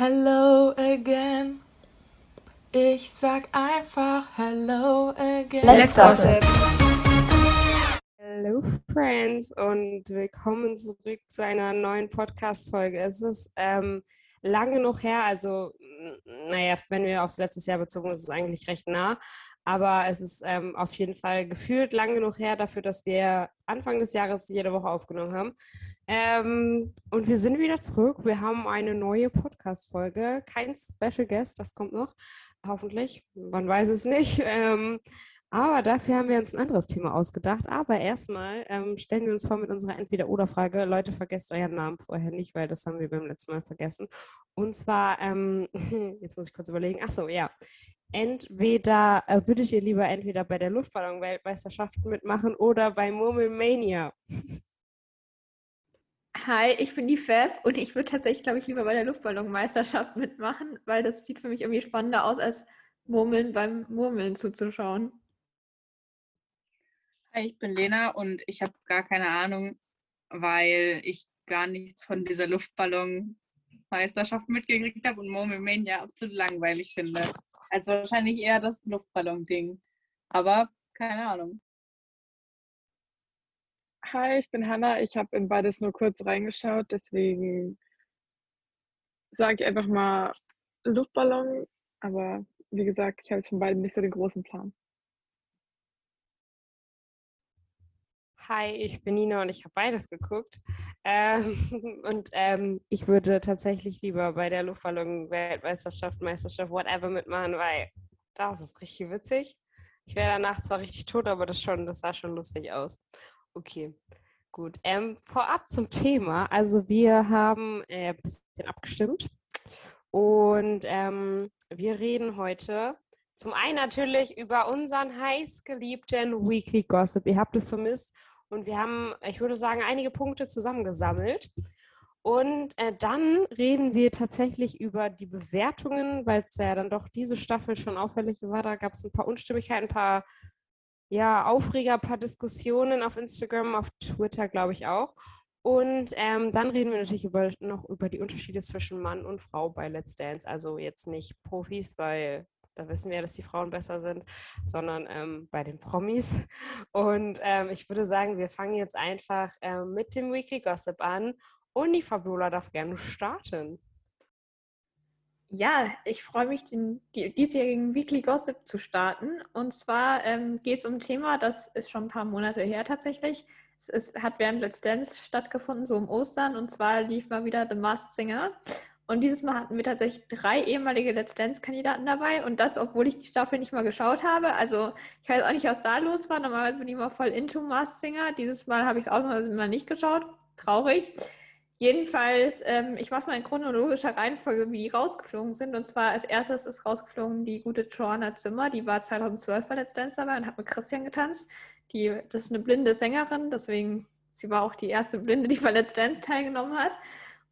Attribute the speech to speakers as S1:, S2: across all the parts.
S1: Hello again. Ich sag einfach Hello again.
S2: Let's gossip.
S3: Hello Friends und willkommen zurück zu einer neuen Podcast-Folge. Es ist ähm, lang genug her, also naja, wenn wir aufs letztes Jahr bezogen, ist es eigentlich recht nah, aber es ist ähm, auf jeden Fall gefühlt lang genug her dafür, dass wir Anfang des Jahres jede Woche aufgenommen haben. Ähm, und wir sind wieder zurück. Wir haben eine neue Podcast-Folge. Kein Special Guest, das kommt noch. Hoffentlich. Man weiß es nicht. Ähm, aber dafür haben wir uns ein anderes Thema ausgedacht. Aber erstmal ähm, stellen wir uns vor mit unserer Entweder-Oder-Frage. Leute, vergesst euren Namen vorher nicht, weil das haben wir beim letzten Mal vergessen. Und zwar, ähm, jetzt muss ich kurz überlegen. Ach so, ja. Entweder äh, würdet ihr lieber entweder bei der Luftballon-Weltmeisterschaft mitmachen oder bei Murmelmania.
S2: Hi, ich bin die Fev und ich würde tatsächlich, glaube ich, lieber bei der Luftballonmeisterschaft mitmachen, weil das sieht für mich irgendwie spannender aus, als Murmeln beim Murmeln zuzuschauen.
S4: Hi, ich bin Lena und ich habe gar keine Ahnung, weil ich gar nichts von dieser Luftballonmeisterschaft mitgekriegt habe und Murmelmania absolut langweilig finde. Also wahrscheinlich eher das Luftballon-Ding. Aber keine Ahnung.
S5: Hi, ich bin Hanna. Ich habe in beides nur kurz reingeschaut, deswegen sage ich einfach mal Luftballon. Aber wie gesagt, ich habe jetzt von beiden nicht so den großen Plan.
S3: Hi, ich bin Nina und ich habe beides geguckt. Ähm, und ähm, ich würde tatsächlich lieber bei der Luftballon-Weltmeisterschaft, Meisterschaft, whatever mitmachen, weil das ist richtig witzig. Ich wäre danach zwar richtig tot, aber das, schon, das sah schon lustig aus. Okay, gut. Ähm, vorab zum Thema. Also wir haben äh, ein bisschen abgestimmt und ähm, wir reden heute zum einen natürlich über unseren heißgeliebten Weekly Gossip. Ihr habt es vermisst und wir haben, ich würde sagen, einige Punkte zusammengesammelt. Und äh, dann reden wir tatsächlich über die Bewertungen, weil es ja dann doch diese Staffel schon auffällig war. Da gab es ein paar Unstimmigkeiten, ein paar ja, Aufreger, ein paar Diskussionen auf Instagram, auf Twitter, glaube ich auch. Und ähm, dann reden wir natürlich über, noch über die Unterschiede zwischen Mann und Frau bei Let's Dance. Also jetzt nicht Profis, weil da wissen wir, dass die Frauen besser sind, sondern ähm, bei den Promis. Und ähm, ich würde sagen, wir fangen jetzt einfach ähm, mit dem Weekly Gossip an. Und die Fabiola darf gerne starten.
S2: Ja, ich freue mich, den die, diesjährigen Weekly Gossip zu starten. Und zwar ähm, geht es um ein Thema, das ist schon ein paar Monate her tatsächlich. Es ist, hat während Let's Dance stattgefunden, so um Ostern. Und zwar lief mal wieder The Masked Singer. Und dieses Mal hatten wir tatsächlich drei ehemalige Let's Dance-Kandidaten dabei. Und das, obwohl ich die Staffel nicht mal geschaut habe. Also ich weiß auch nicht, was da los war. Normalerweise bin ich immer voll into Masked Singer. Dieses Mal habe ich es ausnahmsweise mal nicht geschaut. Traurig. Jedenfalls, ähm, ich mache es mal in chronologischer Reihenfolge, wie die rausgeflogen sind. Und zwar als erstes ist rausgeflogen die gute Joanna Zimmer, die war 2012 bei Let's Dance dabei und hat mit Christian getanzt. Die, das ist eine blinde Sängerin, deswegen, sie war auch die erste Blinde, die bei Let's Dance teilgenommen hat.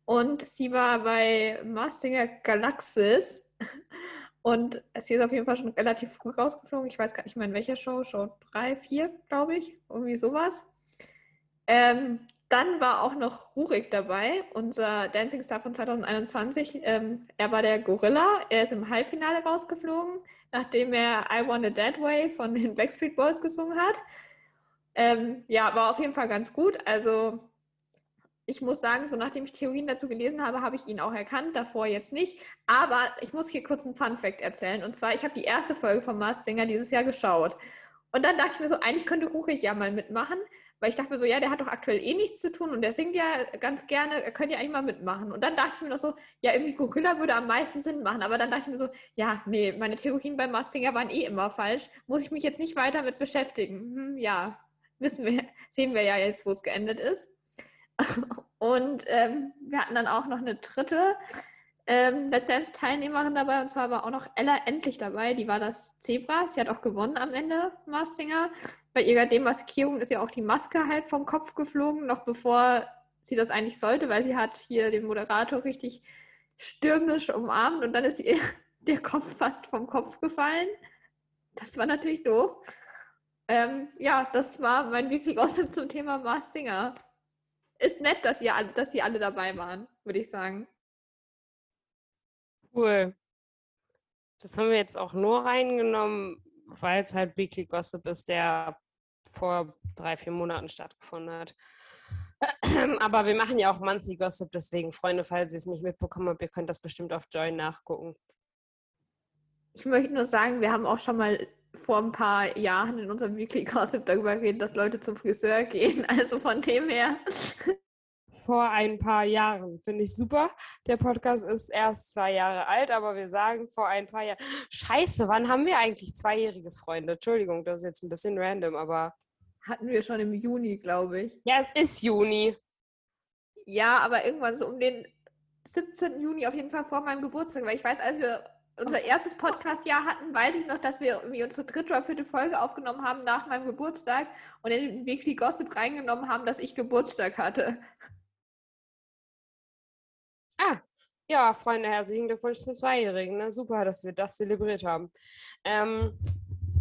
S2: Und sie war bei Mastinger Galaxis. Und sie ist auf jeden Fall schon relativ früh rausgeflogen. Ich weiß gar nicht mehr in welcher Show, Show 3, 4, glaube ich. Irgendwie sowas. Ähm, dann war auch noch Rurik dabei, unser Dancing Star von 2021. Ähm, er war der Gorilla. Er ist im Halbfinale rausgeflogen, nachdem er I Want a Dead Way von den Backstreet Boys gesungen hat. Ähm, ja, war auf jeden Fall ganz gut. Also ich muss sagen, so nachdem ich Theorien dazu gelesen habe, habe ich ihn auch erkannt, davor jetzt nicht. Aber ich muss hier kurz einen Fun Fact erzählen. Und zwar, ich habe die erste Folge von Mars Singer dieses Jahr geschaut. Und dann dachte ich mir so, eigentlich könnte Rurik ja mal mitmachen, weil ich dachte mir so, ja, der hat doch aktuell eh nichts zu tun und der singt ja ganz gerne, er könnte ja eigentlich mal mitmachen. Und dann dachte ich mir noch so, ja, irgendwie Gorilla würde am meisten Sinn machen. Aber dann dachte ich mir so, ja, nee, meine Theorien beim Mastinger waren eh immer falsch. Muss ich mich jetzt nicht weiter mit beschäftigen? Hm, ja, wissen wir, sehen wir ja jetzt, wo es geendet ist. Und ähm, wir hatten dann auch noch eine dritte ähm, Teilnehmerin dabei und zwar war auch noch Ella endlich dabei. Die war das Zebra. Sie hat auch gewonnen am Ende, Mastinger. Bei ihrer Demaskierung ist ja auch die Maske halt vom Kopf geflogen, noch bevor sie das eigentlich sollte, weil sie hat hier den Moderator richtig stürmisch umarmt und dann ist ihr der Kopf fast vom Kopf gefallen. Das war natürlich doof. Ähm, ja, das war mein Weekly Gossip zum Thema Mars Singer. Ist nett, dass, ihr, dass sie alle dabei waren, würde ich sagen.
S3: Cool. Das haben wir jetzt auch nur reingenommen, weil es halt Weekly Gossip ist, der vor drei, vier Monaten stattgefunden hat. Aber wir machen ja auch Monthly Gossip, deswegen, Freunde, falls ihr es nicht mitbekommen habt, ihr könnt das bestimmt auf Join nachgucken.
S2: Ich möchte nur sagen, wir haben auch schon mal vor ein paar Jahren in unserem Weekly Gossip darüber geredet, dass Leute zum Friseur gehen. Also von dem her.
S3: Vor ein paar Jahren, finde ich super. Der Podcast ist erst zwei Jahre alt, aber wir sagen vor ein paar Jahren. Scheiße, wann haben wir eigentlich zweijähriges Freunde? Entschuldigung, das ist jetzt ein bisschen random, aber.
S2: Hatten wir schon im Juni, glaube ich.
S3: Ja, es ist Juni.
S2: Ja, aber irgendwann so um den 17. Juni auf jeden Fall vor meinem Geburtstag, weil ich weiß, als wir unser erstes Podcast-Jahr hatten, weiß ich noch, dass wir irgendwie unsere dritte oder vierte Folge aufgenommen haben nach meinem Geburtstag und in den Weekly Gossip reingenommen haben, dass ich Geburtstag hatte.
S3: Ah, ja, Freunde, herzlichen Glückwunsch zum Zweijährigen. Ne? Super, dass wir das zelebriert haben. Ähm,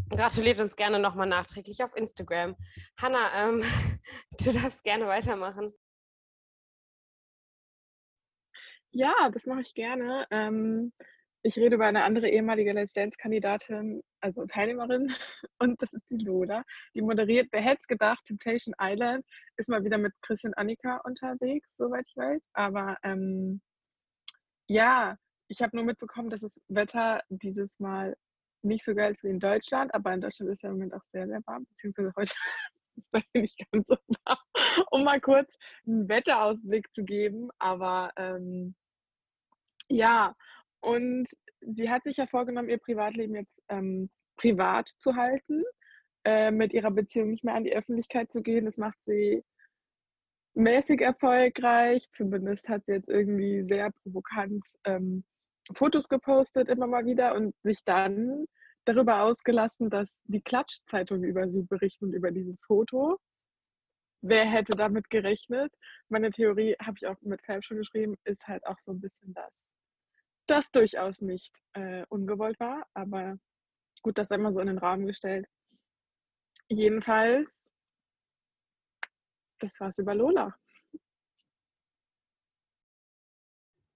S3: gratuliert uns gerne nochmal nachträglich auf Instagram. Hanna, ähm, du darfst gerne weitermachen.
S5: Ja, das mache ich gerne. Ähm, ich rede über eine andere ehemalige Let's Dance-Kandidatin, also Teilnehmerin, und das ist die Lola. Die moderiert, wer hätte es gedacht, Temptation Island, ist mal wieder mit Chris und Annika unterwegs, soweit ich weiß. Aber ähm, ja, ich habe nur mitbekommen, dass das Wetter dieses Mal nicht so geil ist wie in Deutschland, aber in Deutschland ist ja im Moment auch sehr, sehr warm, beziehungsweise heute ist bei mir nicht ganz so warm, um mal kurz einen Wetterausblick zu geben. Aber ähm, ja, und sie hat sich ja vorgenommen, ihr Privatleben jetzt ähm, privat zu halten, äh, mit ihrer Beziehung nicht mehr an die Öffentlichkeit zu gehen. Das macht sie mäßig erfolgreich. Zumindest hat sie jetzt irgendwie sehr provokant ähm, Fotos gepostet, immer mal wieder, und sich dann darüber ausgelassen, dass die Klatschzeitungen über sie berichten, über dieses Foto. Wer hätte damit gerechnet? Meine Theorie, habe ich auch mit Fab schon geschrieben, ist halt auch so ein bisschen das, das durchaus nicht äh, ungewollt war, aber gut, das immer so in den Rahmen gestellt. Jedenfalls, das war's über Lola.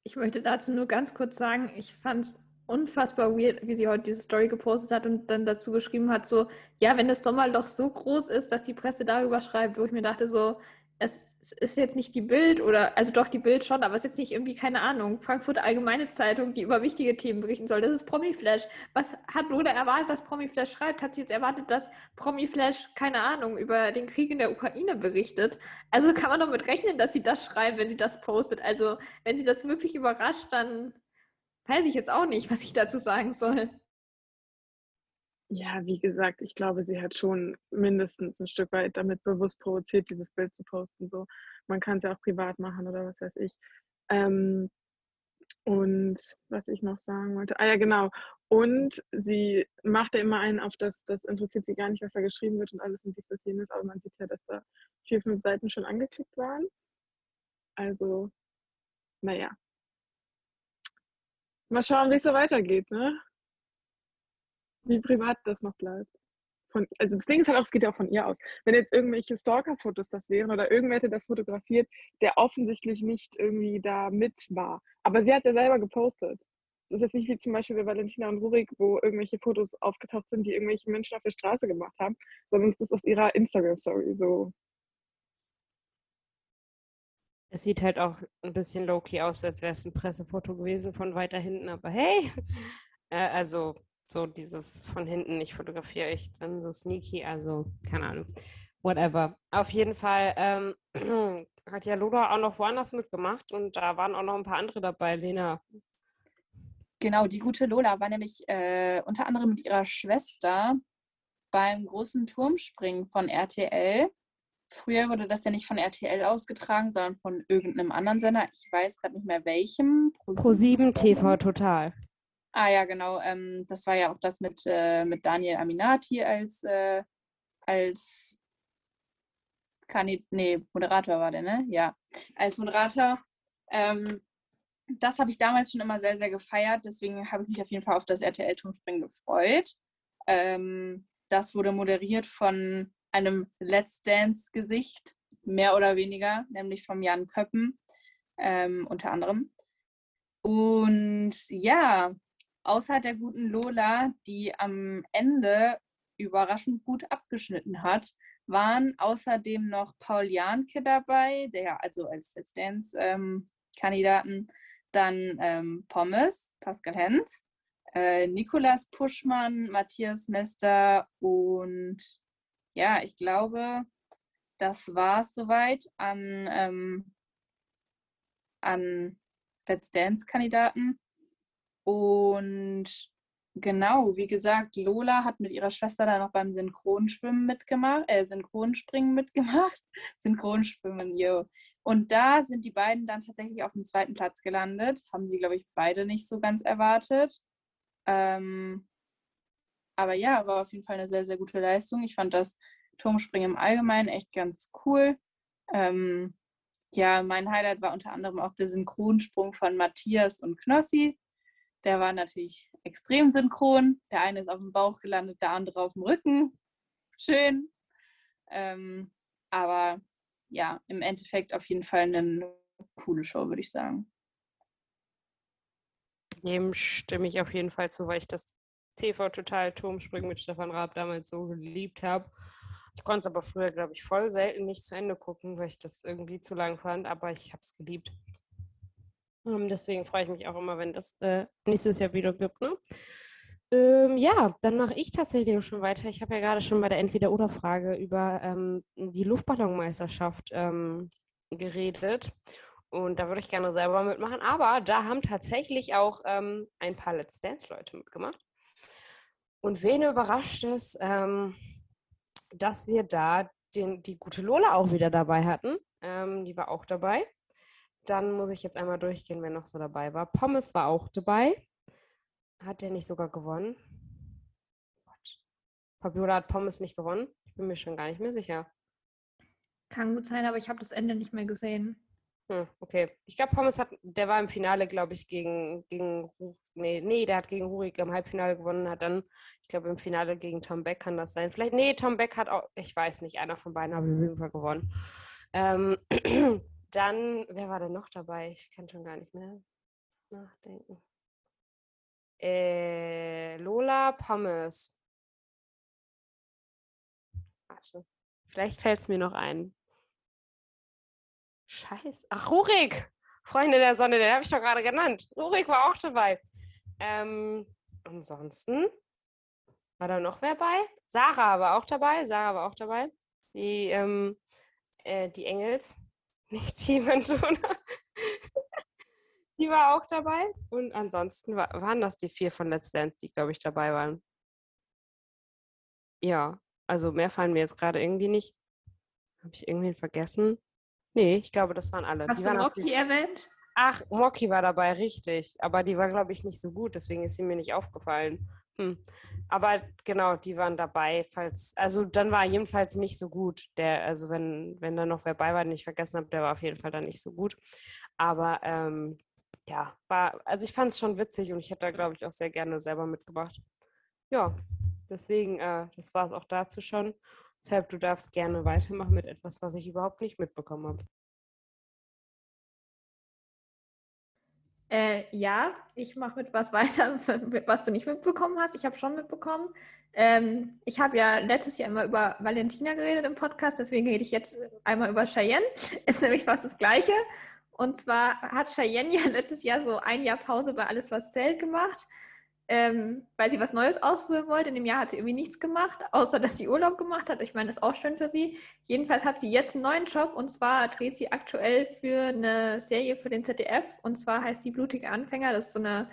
S2: Ich möchte dazu nur ganz kurz sagen, ich fand es unfassbar weird, wie sie heute diese Story gepostet hat und dann dazu geschrieben hat, so, ja, wenn das Sommerloch so groß ist, dass die Presse darüber schreibt, wo ich mir dachte, so, es ist jetzt nicht die Bild oder, also doch die Bild schon, aber es ist jetzt nicht irgendwie, keine Ahnung, Frankfurter Allgemeine Zeitung, die über wichtige Themen berichten soll. Das ist Promiflash. Was hat Lola erwartet, dass Promiflash schreibt? Hat sie jetzt erwartet, dass Promiflash, keine Ahnung, über den Krieg in der Ukraine berichtet? Also kann man doch mit rechnen, dass sie das schreibt, wenn sie das postet. Also wenn sie das wirklich überrascht, dann weiß ich jetzt auch nicht, was ich dazu sagen soll.
S5: Ja, wie gesagt, ich glaube, sie hat schon mindestens ein Stück weit damit bewusst provoziert, dieses Bild zu posten. So, man kann es ja auch privat machen oder was weiß ich. Ähm, und was ich noch sagen wollte, ah ja, genau. Und sie macht ja immer einen auf das, das interessiert sie gar nicht, was da geschrieben wird und alles und dies, das, jenes, aber man sieht ja, dass da vier, fünf Seiten schon angeklickt waren. Also, naja. Mal schauen, wie es so weitergeht, ne? Wie privat das noch bleibt. Von, also das Ding ist halt auch, es geht ja auch von ihr aus. Wenn jetzt irgendwelche Stalker-Fotos das wären oder irgendwer hätte das fotografiert, der offensichtlich nicht irgendwie da mit war. Aber sie hat ja selber gepostet. Es ist jetzt nicht wie zum Beispiel bei Valentina und Rurik, wo irgendwelche Fotos aufgetaucht sind, die irgendwelche Menschen auf der Straße gemacht haben, sondern es ist aus ihrer Instagram-Story so.
S3: Es sieht halt auch ein bisschen low-key aus, als wäre es ein Pressefoto gewesen von weiter hinten, aber hey, äh, also so dieses von hinten, ich fotografiere echt dann so sneaky, also keine Ahnung, whatever. Auf jeden Fall ähm, hat ja Lola auch noch woanders mitgemacht und da waren auch noch ein paar andere dabei, Lena.
S4: Genau, die gute Lola war nämlich äh, unter anderem mit ihrer Schwester beim großen Turmspringen von RTL. Früher wurde das ja nicht von RTL ausgetragen, sondern von irgendeinem anderen Sender. Ich weiß gerade nicht mehr welchem.
S3: Pro 7 TV Total.
S4: Ah ja, genau. Ähm, das war ja auch das mit, äh, mit Daniel Aminati als, äh, als Kandid nee, Moderator war der, ne? Ja, als Moderator. Ähm, das habe ich damals schon immer sehr, sehr gefeiert. Deswegen habe ich mich auf jeden Fall auf das RTL-Turmspringen gefreut. Ähm, das wurde moderiert von einem Let's Dance-Gesicht, mehr oder weniger, nämlich vom Jan Köppen ähm, unter anderem. Und ja, außer der guten Lola, die am Ende überraschend gut abgeschnitten hat, waren außerdem noch Paul Janke dabei, der also als Let's Dance-Kandidaten, ähm, dann ähm, Pommes, Pascal Hens, äh, Nikolas Puschmann, Matthias Mester und ja, ich glaube, das war es soweit an, ähm, an Let's Dance-Kandidaten. Und genau, wie gesagt, Lola hat mit ihrer Schwester dann noch beim Synchronschwimmen mitgemacht, äh, Synchronspringen mitgemacht. Synchronschwimmen, yo. Und da sind die beiden dann tatsächlich auf dem zweiten Platz gelandet. Haben sie, glaube ich, beide nicht so ganz erwartet. Ähm, aber ja, war auf jeden Fall eine sehr, sehr gute Leistung. Ich fand das Turmspringen im Allgemeinen echt ganz cool. Ähm, ja, mein Highlight war unter anderem auch der Synchronsprung von Matthias und Knossi. Der war natürlich extrem synchron. Der eine ist auf dem Bauch gelandet, der andere auf dem Rücken. Schön. Ähm, aber ja, im Endeffekt auf jeden Fall eine coole Show, würde ich sagen.
S3: Dem stimme ich auf jeden Fall zu, weil ich das TV Total Turmspringen mit Stefan Raab damals so geliebt habe. Ich konnte es aber früher, glaube ich, voll selten nicht zu Ende gucken, weil ich das irgendwie zu lang fand, aber ich habe es geliebt. Ähm, deswegen freue ich mich auch immer, wenn das äh, nächstes Jahr wieder gibt. Ne? Ähm, ja, dann mache ich tatsächlich auch schon weiter. Ich habe ja gerade schon bei der Entweder-Oder-Frage über ähm, die Luftballonmeisterschaft ähm, geredet. Und da würde ich gerne selber mitmachen. Aber da haben tatsächlich auch ähm, ein paar Let's Dance-Leute mitgemacht. Und wen überrascht es, ähm, dass wir da den, die gute Lola auch wieder dabei hatten. Ähm, die war auch dabei. Dann muss ich jetzt einmal durchgehen, wer noch so dabei war. Pommes war auch dabei. Hat der nicht sogar gewonnen? Gott. Fabiola hat Pommes nicht gewonnen. Ich bin mir schon gar nicht mehr sicher.
S2: Kann gut sein, aber ich habe das Ende nicht mehr gesehen.
S3: Hm, okay. Ich glaube, Pommes hat, der war im Finale, glaube ich, gegen, gegen nee, nee, der hat gegen Rurik im Halbfinale gewonnen, hat dann, ich glaube, im Finale gegen Tom Beck kann das sein. Vielleicht, nee, Tom Beck hat auch, ich weiß nicht, einer von beiden hat auf jeden Fall gewonnen. Ähm, dann, wer war denn noch dabei? Ich kann schon gar nicht mehr nachdenken. Äh, Lola Pommes. Warte. Vielleicht fällt es mir noch ein. Scheiße. Ach, Rurik! Freunde der Sonne, den habe ich doch gerade genannt. Rurik war auch dabei. Ähm, ansonsten war da noch wer bei? Sarah war auch dabei. Sarah war auch dabei. Die, ähm, äh, die Engels. Nicht die Mantona. die war auch dabei. Und ansonsten war, waren das die vier von Let's Dance, die, glaube ich, dabei waren. Ja, also mehr fallen mir jetzt gerade irgendwie nicht. Habe ich irgendwen vergessen? Nee, ich glaube, das waren alle.
S2: Hast
S3: die
S2: du Rocky erwähnt?
S3: Ach, Moki war dabei, richtig. Aber die war, glaube ich, nicht so gut, deswegen ist sie mir nicht aufgefallen. Hm. Aber genau, die waren dabei, falls, also dann war jedenfalls nicht so gut. Der, also wenn, wenn da noch wer bei war, den ich vergessen habe, der war auf jeden Fall dann nicht so gut. Aber ähm, ja, war, also ich fand es schon witzig und ich hätte da, glaube ich, auch sehr gerne selber mitgebracht. Ja, deswegen, äh, das war es auch dazu schon. Fab, du darfst gerne weitermachen mit etwas, was ich überhaupt nicht mitbekommen habe.
S2: Äh, ja, ich mache mit was weiter, was du nicht mitbekommen hast. Ich habe schon mitbekommen. Ähm, ich habe ja letztes Jahr immer über Valentina geredet im Podcast, deswegen rede ich jetzt einmal über Cheyenne. Ist nämlich fast das Gleiche. Und zwar hat Cheyenne ja letztes Jahr so ein Jahr Pause bei Alles, was zählt gemacht ähm, weil sie was Neues ausprobieren wollte. In dem Jahr hat sie irgendwie nichts gemacht, außer dass sie Urlaub gemacht hat. Ich meine, das ist auch schön für sie. Jedenfalls hat sie jetzt einen neuen Job und zwar dreht sie aktuell für eine Serie für den ZDF und zwar heißt die Blutige Anfänger. Das ist so eine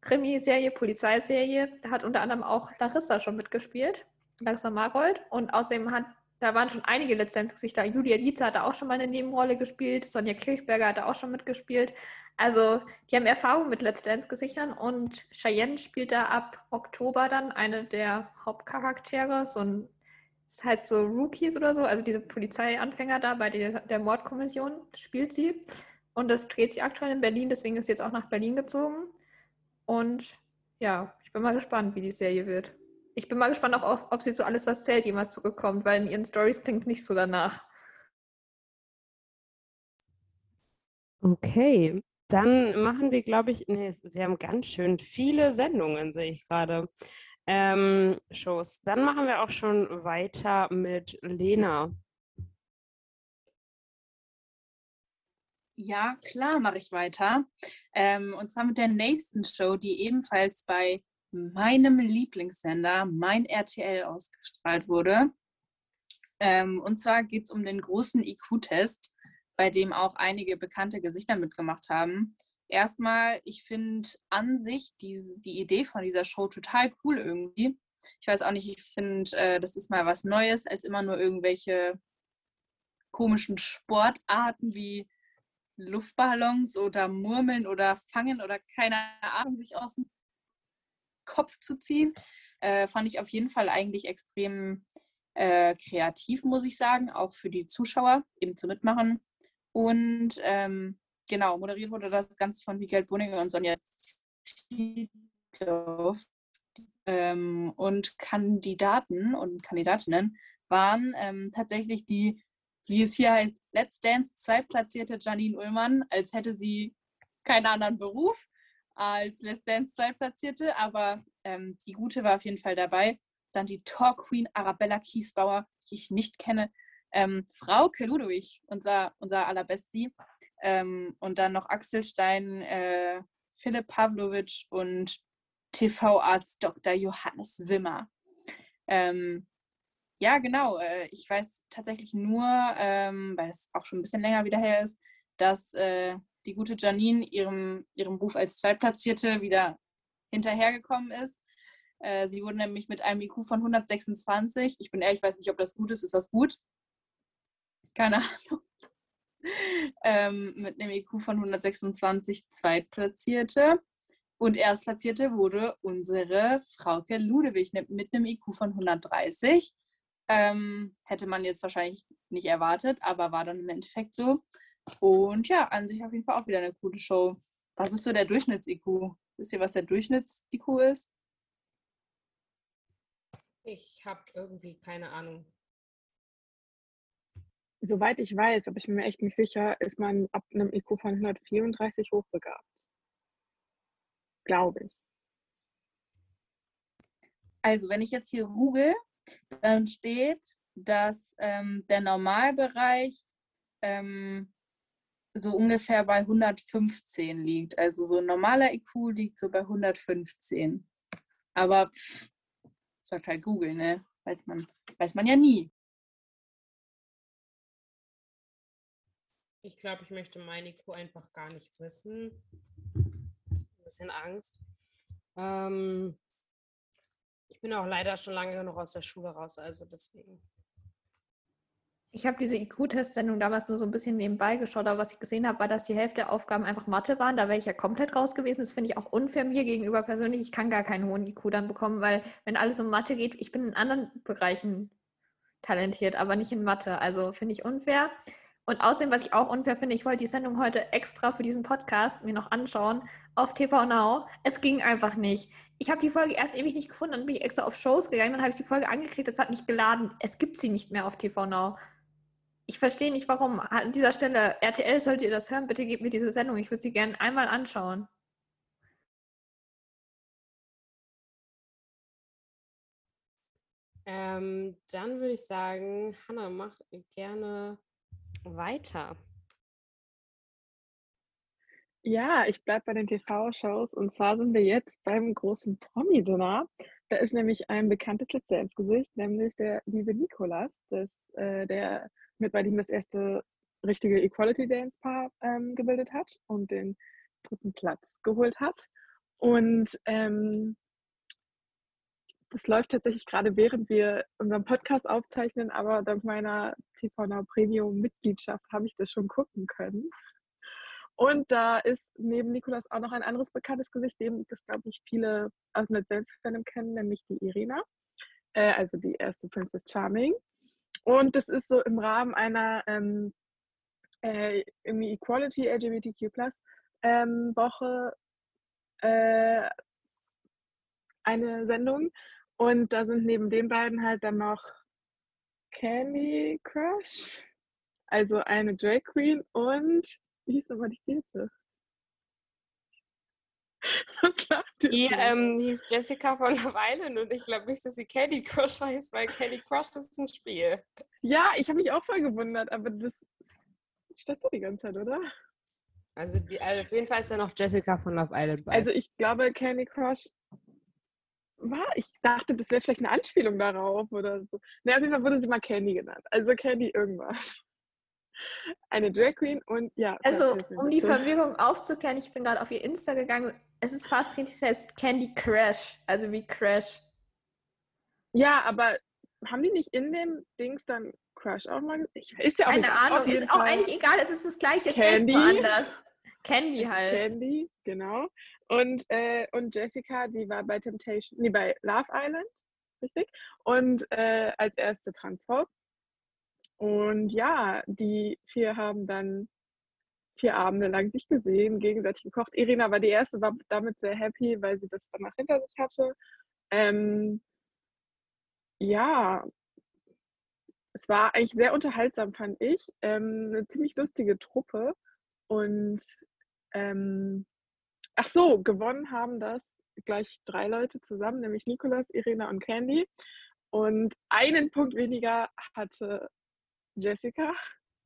S2: Krimiserie, Polizeiserie. Da hat unter anderem auch Larissa schon mitgespielt, Larissa Marold. Und außerdem hat da waren schon einige Lizenzgesichter. Julia Dietzer hat da auch schon mal eine Nebenrolle gespielt. Sonja Kirchberger hat da auch schon mitgespielt. Also, die haben Erfahrung mit Let's Dance-Gesichtern und Cheyenne spielt da ab Oktober dann eine der Hauptcharaktere. So ein, das heißt so Rookies oder so, also diese Polizeianfänger da bei der, der Mordkommission spielt sie. Und das dreht sie aktuell in Berlin, deswegen ist sie jetzt auch nach Berlin gezogen. Und ja, ich bin mal gespannt, wie die Serie wird ich bin mal gespannt, auch, ob sie so alles, was zählt, jemals zurückkommt, weil in ihren Stories klingt nicht so danach.
S3: Okay, dann machen wir, glaube ich, nee, wir haben ganz schön viele Sendungen, sehe ich gerade. Ähm, Shows. Dann machen wir auch schon weiter mit Lena.
S4: Ja, klar, mache ich weiter. Ähm, und zwar mit der nächsten Show, die ebenfalls bei meinem Lieblingssender, mein RTL, ausgestrahlt wurde. Ähm, und zwar geht es um den großen IQ-Test, bei dem auch einige bekannte Gesichter mitgemacht haben. Erstmal, ich finde an sich die, die Idee von dieser Show total cool irgendwie. Ich weiß auch nicht, ich finde, äh, das ist mal was Neues, als immer nur irgendwelche komischen Sportarten wie Luftballons oder Murmeln oder Fangen oder keine Ahnung, sich aus dem Kopf zu ziehen. Äh, fand ich auf jeden Fall eigentlich extrem äh, kreativ, muss ich sagen, auch für die Zuschauer eben zu mitmachen. Und ähm, genau, moderiert wurde das Ganze von Miguel Bunninger und Sonja Zietlow. Ähm, und Kandidaten und Kandidatinnen waren ähm, tatsächlich die, wie es hier heißt, Let's Dance zweitplatzierte Janine Ullmann, als hätte sie keinen anderen Beruf als Let's Dance zweitplatzierte, aber ähm, die gute war auf jeden Fall dabei. Dann die Talk Queen Arabella Kiesbauer, die ich nicht kenne. Ähm, Frauke Ludwig, unser, unser allerbesti. Ähm, und dann noch Axel Stein, äh, Philipp Pavlovic und TV-Arzt Dr. Johannes Wimmer. Ähm, ja, genau. Äh, ich weiß tatsächlich nur, ähm, weil es auch schon ein bisschen länger wieder her ist, dass äh, die gute Janine ihrem, ihrem Ruf als Zweitplatzierte wieder hinterhergekommen ist. Äh, sie wurde nämlich mit einem IQ von 126. Ich bin ehrlich, ich weiß nicht, ob das gut ist. Ist das gut? Keine Ahnung. ähm, mit einem IQ von 126 Zweitplatzierte. Und Erstplatzierte wurde unsere Frauke Ludewig mit einem IQ von 130. Ähm, hätte man jetzt wahrscheinlich nicht erwartet, aber war dann im Endeffekt so. Und ja, an sich auf jeden Fall auch wieder eine coole Show. Was ist so der Durchschnitts-IQ? Wisst ihr, was der Durchschnitts-IQ ist?
S3: Ich habe irgendwie keine Ahnung.
S5: Soweit ich weiß, aber ich bin mir echt nicht sicher, ist man ab einem IQ von 134 hochbegabt. Glaube ich.
S4: Also, wenn ich jetzt hier google, dann steht, dass ähm, der Normalbereich ähm, so ungefähr bei 115 liegt. Also so ein normaler IQ liegt so bei 115. Aber pff, sagt halt Google, ne? Weiß man, weiß man ja nie.
S3: Ich glaube, ich möchte mein IQ einfach gar nicht wissen. Ein bisschen Angst. Ähm, ich bin auch leider schon lange genug aus der Schule raus, also deswegen.
S2: Ich habe diese IQ-Test-Sendung damals nur so ein bisschen nebenbei geschaut, aber was ich gesehen habe, war, dass die Hälfte der Aufgaben einfach Mathe waren. Da wäre ich ja komplett raus gewesen. Das finde ich auch unfair mir gegenüber persönlich. Ich kann gar keinen hohen IQ dann bekommen, weil wenn alles um Mathe geht, ich bin in anderen Bereichen talentiert, aber nicht in Mathe. Also finde ich unfair. Und außerdem, was ich auch unfair finde, ich wollte die Sendung heute extra für diesen Podcast mir noch anschauen auf TV Now. Es ging einfach nicht. Ich habe die Folge erst ewig nicht gefunden, dann bin ich extra auf Shows gegangen, dann habe ich die Folge angeklickt, es hat nicht geladen. Es gibt sie nicht mehr auf TV Now ich verstehe nicht, warum. An dieser Stelle, RTL, solltet ihr das hören, bitte gebt mir diese Sendung. Ich würde sie gerne einmal anschauen.
S3: Ähm, dann würde ich sagen, Hanna, mach gerne weiter.
S5: Ja, ich bleibe bei den TV-Shows und zwar sind wir jetzt beim großen Promi-Dinner. Da ist nämlich ein bekanntes Glitzer ins Gesicht, nämlich der liebe Nikolas, äh, der mit bei dem das erste richtige Equality Dance Paar ähm, gebildet hat und den dritten Platz geholt hat. Und ähm, das läuft tatsächlich gerade während wir unseren Podcast aufzeichnen, aber dank meiner TV Now Premium Mitgliedschaft habe ich das schon gucken können. Und da ist neben Nikolas auch noch ein anderes bekanntes Gesicht, dem das, glaube ich, viele aus Dance Fandom kennen, nämlich die Irina, äh, also die erste Princess Charming. Und das ist so im Rahmen einer ähm, äh, Equality LGBTQ ähm, Woche äh, eine Sendung. Und da sind neben den beiden halt dann noch Candy Crush, also eine Drag Queen und wie hieß nochmal die vierte? Was lacht ihr?
S3: Die
S5: so?
S3: ähm, hieß Jessica von Love Island und ich glaube nicht, dass sie Candy Crush heißt, weil Candy Crush ist ein Spiel.
S5: Ja, ich habe mich auch voll gewundert, aber das stand da die ganze Zeit, oder?
S3: Also, die, also auf jeden Fall ist da noch Jessica von Love Island bei.
S5: Also ich glaube, Candy Crush war, ich dachte, das wäre vielleicht eine Anspielung darauf oder so. Ne, auf jeden Fall wurde sie mal Candy genannt. Also Candy irgendwas. Eine Drag Queen und ja.
S2: Also, um die. Verwirrung aufzuklären, ich bin gerade auf ihr Insta gegangen. Es ist fast richtig, es heißt Candy Crash. Also wie Crash.
S5: Ja, aber haben die nicht in dem Dings dann Crush auch mal? Ich ist ja auch
S2: Keine Ahnung, ist auch
S5: Fall
S2: eigentlich egal, es ist das gleiche, es
S5: Candy.
S2: heißt anders. Candy halt.
S5: Candy, genau. Und, äh, und Jessica, die war bei Temptation, nee, bei Love Island, richtig? Und äh, als erste Transphob. Und ja, die vier haben dann vier Abende lang sich gesehen, gegenseitig gekocht. Irina war die erste, war damit sehr happy, weil sie das danach hinter sich hatte. Ähm, ja, es war eigentlich sehr unterhaltsam, fand ich. Ähm, eine ziemlich lustige Truppe. Und ähm, ach so, gewonnen haben das gleich drei Leute zusammen, nämlich Nikolas, Irina und Candy. Und einen Punkt weniger hatte Jessica.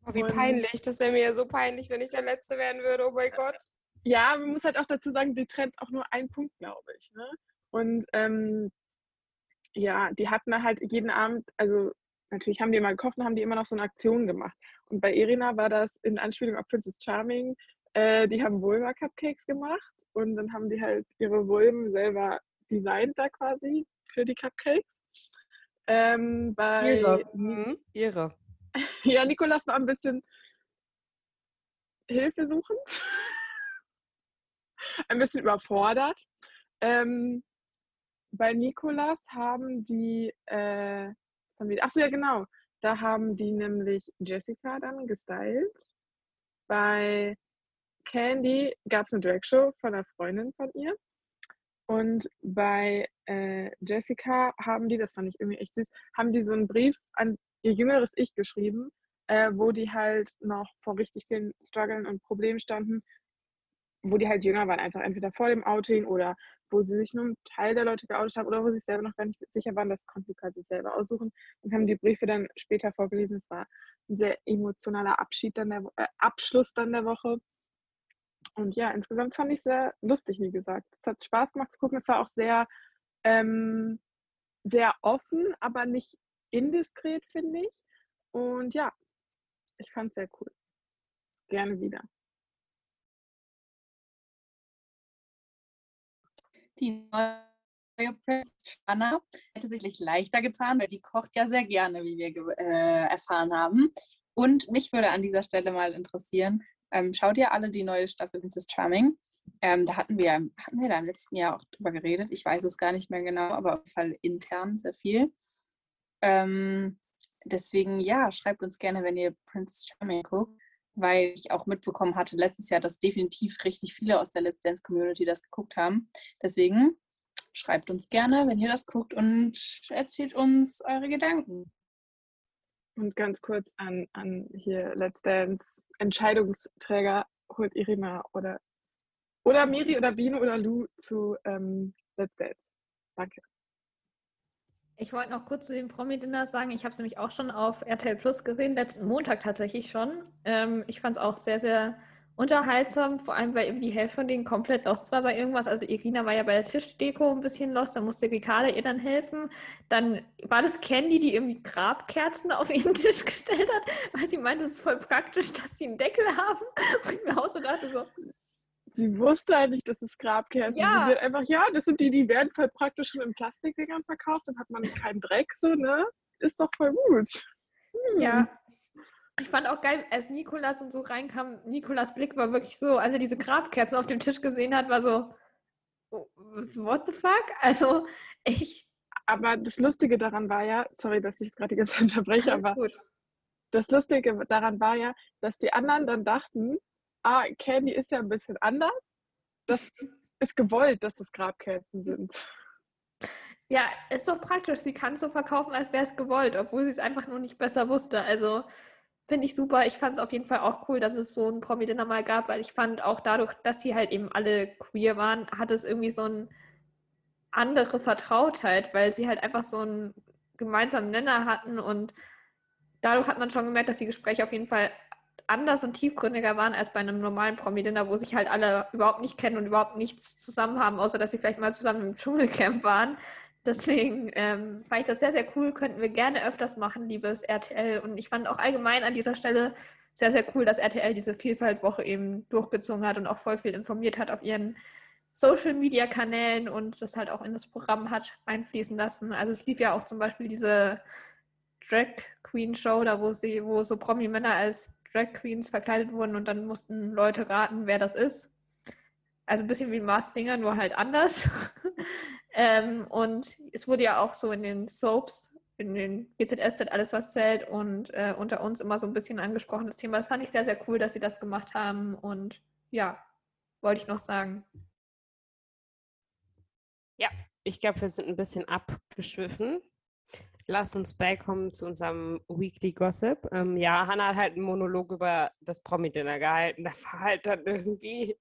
S3: Oh, wie
S5: und-
S3: peinlich. Das wäre mir ja so peinlich, wenn ich der Letzte werden würde. Oh mein Gott.
S5: Ja, man muss halt auch dazu sagen, die trennt auch nur einen Punkt, glaube ich. Ne? Und ähm, ja, die hatten halt jeden Abend, also natürlich haben die immer gekocht und haben die immer noch so eine Aktion gemacht. Und bei Irina war das in Anspielung auf Princess Charming, äh, die haben Vulva-Cupcakes gemacht und dann haben die halt ihre Vulven selber designt da quasi für die Cupcakes. Ähm, bei
S3: Ihre. Mhm. Ihre.
S5: ja, Nikolas war ein bisschen hilfesuchend, ein bisschen überfordert. Ähm, bei Nikolas haben die, äh, ach so, ja, genau, da haben die nämlich Jessica dann gestylt. Bei Candy gab es eine Dragshow von einer Freundin von ihr. Und bei äh, Jessica haben die, das fand ich irgendwie echt süß, haben die so einen Brief an ihr jüngeres Ich geschrieben, äh, wo die halt noch vor richtig vielen Struggeln und Problemen standen, wo die halt jünger waren, einfach entweder vor dem Outing oder wo sie sich nur einen Teil der Leute geoutet haben oder wo sie sich selber noch gar nicht sicher waren, das konnten die quasi selber aussuchen und haben die Briefe dann später vorgelesen. Es war ein sehr emotionaler Abschied dann der, äh, Abschluss dann der Woche. Und ja, insgesamt fand ich sehr lustig, wie gesagt. Es hat Spaß gemacht zu gucken. Es war auch sehr, ähm, sehr offen, aber nicht indiskret, finde ich. Und ja, ich fand es sehr cool. Gerne wieder.
S4: Die neue Princess Anna hätte sicherlich leichter getan, weil die kocht ja sehr gerne, wie wir äh, erfahren haben. Und mich würde an dieser Stelle mal interessieren, ähm, schaut ihr alle die neue Staffel Princess Charming? Ähm, da hatten wir, hatten wir da im letzten Jahr auch drüber geredet. Ich weiß es gar nicht mehr genau, aber auf jeden Fall intern sehr viel. Ähm, deswegen, ja, schreibt uns gerne, wenn ihr Princess Charming guckt, weil ich auch mitbekommen hatte letztes Jahr, dass definitiv richtig viele aus der Let's Dance Community das geguckt haben. Deswegen schreibt uns gerne, wenn ihr das guckt und erzählt uns eure Gedanken.
S5: Und ganz kurz an, an hier Let's Dance Entscheidungsträger holt Irina oder oder Miri oder Biene oder Lou zu ähm, Let's Dance. Danke.
S2: Ich wollte noch kurz zu den Promi-Dinners sagen, ich habe es nämlich auch schon auf RTL Plus gesehen, letzten Montag tatsächlich schon. Ähm, ich fand es auch sehr, sehr unterhaltsam, vor allem weil eben die Hälfte von denen komplett lost war bei irgendwas. Also Irina war ja bei der Tischdeko ein bisschen lost, da musste Ricarda ihr dann helfen. Dann war das Candy, die irgendwie Grabkerzen auf ihren Tisch gestellt hat, weil sie meinte, es ist voll praktisch, dass sie einen Deckel haben. Und ich mir auch so dachte so,
S5: Sie wusste eigentlich, dass es Grabkerzen
S2: Ja.
S5: sind. Sie hat einfach, ja, das sind die, die werden voll praktisch schon in Plastikdingern verkauft, dann hat man keinen Dreck, so, ne? Ist doch voll gut. Hm.
S2: Ja. Ich fand auch geil, als Nikolas und so reinkam, Nikolas Blick war wirklich so, als er diese Grabkerzen auf dem Tisch gesehen hat, war so, oh, what the fuck? Also, ich.
S5: Aber das Lustige daran war ja, sorry, dass ich gerade die ganze Zeit unterbreche, aber
S2: gut.
S5: das Lustige daran war ja, dass die anderen dann dachten, ah, Candy ist ja ein bisschen anders. Das ist gewollt, dass das Grabkerzen sind.
S2: Ja, ist doch praktisch. Sie kann es so verkaufen, als wäre es gewollt, obwohl sie es einfach nur nicht besser wusste. Also, finde ich super. Ich fand es auf jeden Fall auch cool, dass es so ein Promi-Dinner mal gab, weil ich fand auch dadurch, dass sie halt eben alle queer waren, hat es irgendwie so eine andere Vertrautheit, weil sie halt einfach so einen gemeinsamen Nenner hatten und dadurch hat man schon gemerkt, dass die Gespräche auf jeden Fall anders und tiefgründiger waren als bei einem normalen Promi-Dinner, wo sich halt alle überhaupt nicht kennen und überhaupt nichts zusammen haben, außer dass sie vielleicht mal zusammen im Dschungelcamp waren. Deswegen ähm, fand ich das sehr, sehr cool. Könnten wir gerne öfters machen, liebes RTL. Und ich fand auch allgemein an dieser Stelle sehr, sehr cool, dass RTL diese Vielfaltwoche eben durchgezogen hat und auch voll viel informiert hat auf ihren Social-Media-Kanälen und das halt auch in das Programm hat einfließen lassen. Also es lief ja auch zum Beispiel diese Drag Queen Show, da wo sie, wo so Promi-Männer als Drag Queens verkleidet wurden und dann mussten Leute raten, wer das ist. Also ein bisschen wie Mars Singer, nur halt anders. ähm, und es wurde ja auch so in den Soaps, in den GZSZ alles was zählt und äh, unter uns immer so ein bisschen angesprochen das Thema. Das fand ich sehr, sehr cool, dass sie das gemacht haben und ja, wollte ich noch sagen.
S3: Ja, ich glaube, wir sind ein bisschen abgeschwiffen lass uns beikommen zu unserem Weekly Gossip. Ähm, ja, Hannah hat halt einen Monolog über das Promi-Dinner gehalten. Da war halt dann irgendwie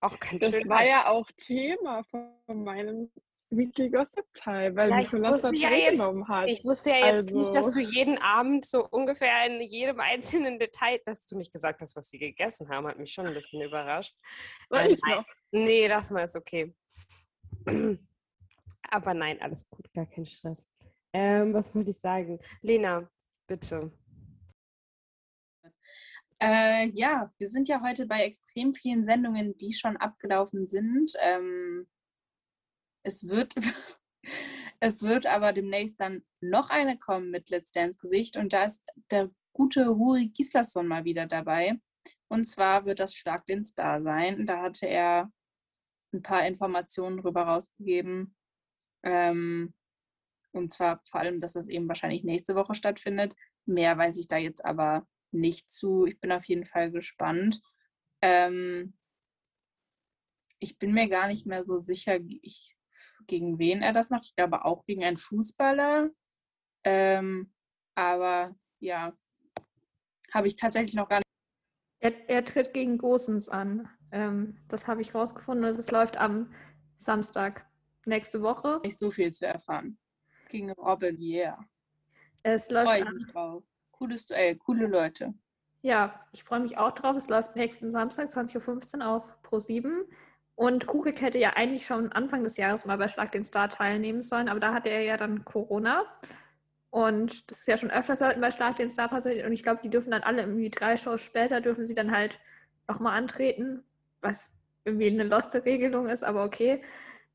S3: auch kein
S5: Das war ja auch Thema von meinem Weekly Gossip Teil, weil
S3: Ja,
S5: Nicolas das
S3: ja
S5: teilgenommen hat.
S3: Ich wusste ja jetzt nicht, dass
S5: Also-
S3: du jeden Abend so ungefähr in jedem einzelnen Detail, dass du nicht gesagt hast, was sie gegessen haben, hat mich schon ein bisschen überrascht.
S5: Soll
S3: Äh,
S5: ich noch?
S3: Nee, das mal ist okay. Aber nein, alles gut, gar kein Stress. Ähm, was wollte ich sagen? Lena, bitte.
S4: Äh, ja, wir sind ja heute bei extrem vielen Sendungen, die schon abgelaufen sind. Ähm, es wird, es wird aber demnächst dann noch eine kommen mit Let's Dance Gesicht und da ist der gute Ruri Gislason mal wieder dabei. Und zwar wird das Schlag den Star sein. Da hatte er ein paar Informationen drüber rausgegeben. Ähm, und zwar vor allem, dass das eben wahrscheinlich nächste Woche stattfindet. Mehr weiß ich da jetzt aber nicht zu. Ich bin auf jeden Fall gespannt. Ähm, ich bin mir gar nicht mehr so sicher, ich, gegen wen er das macht. Ich glaube auch gegen einen Fußballer. Ähm, aber ja, habe ich tatsächlich noch gar nicht.
S2: Er, er tritt gegen Gosens an. Ähm, das habe ich rausgefunden. und Es läuft am Samstag nächste Woche.
S4: nicht so viel zu erfahren. Gegen Robin, yeah.
S2: Es
S4: Freue
S2: läuft am,
S4: mich drauf. Cooles Duell, coole Leute.
S2: ja, ich freue mich auch drauf. Es läuft nächsten Samstag 20.15 Uhr auf Pro7. Und Kurik hätte ja eigentlich schon Anfang des Jahres mal bei Schlag den Star teilnehmen sollen, aber da hatte er ja dann Corona. Und das ist ja schon öfters Leuten bei Schlag den Star passiert. Und ich glaube, die dürfen dann alle irgendwie drei Shows später, dürfen sie dann halt nochmal antreten, was irgendwie eine loste Regelung ist, aber okay.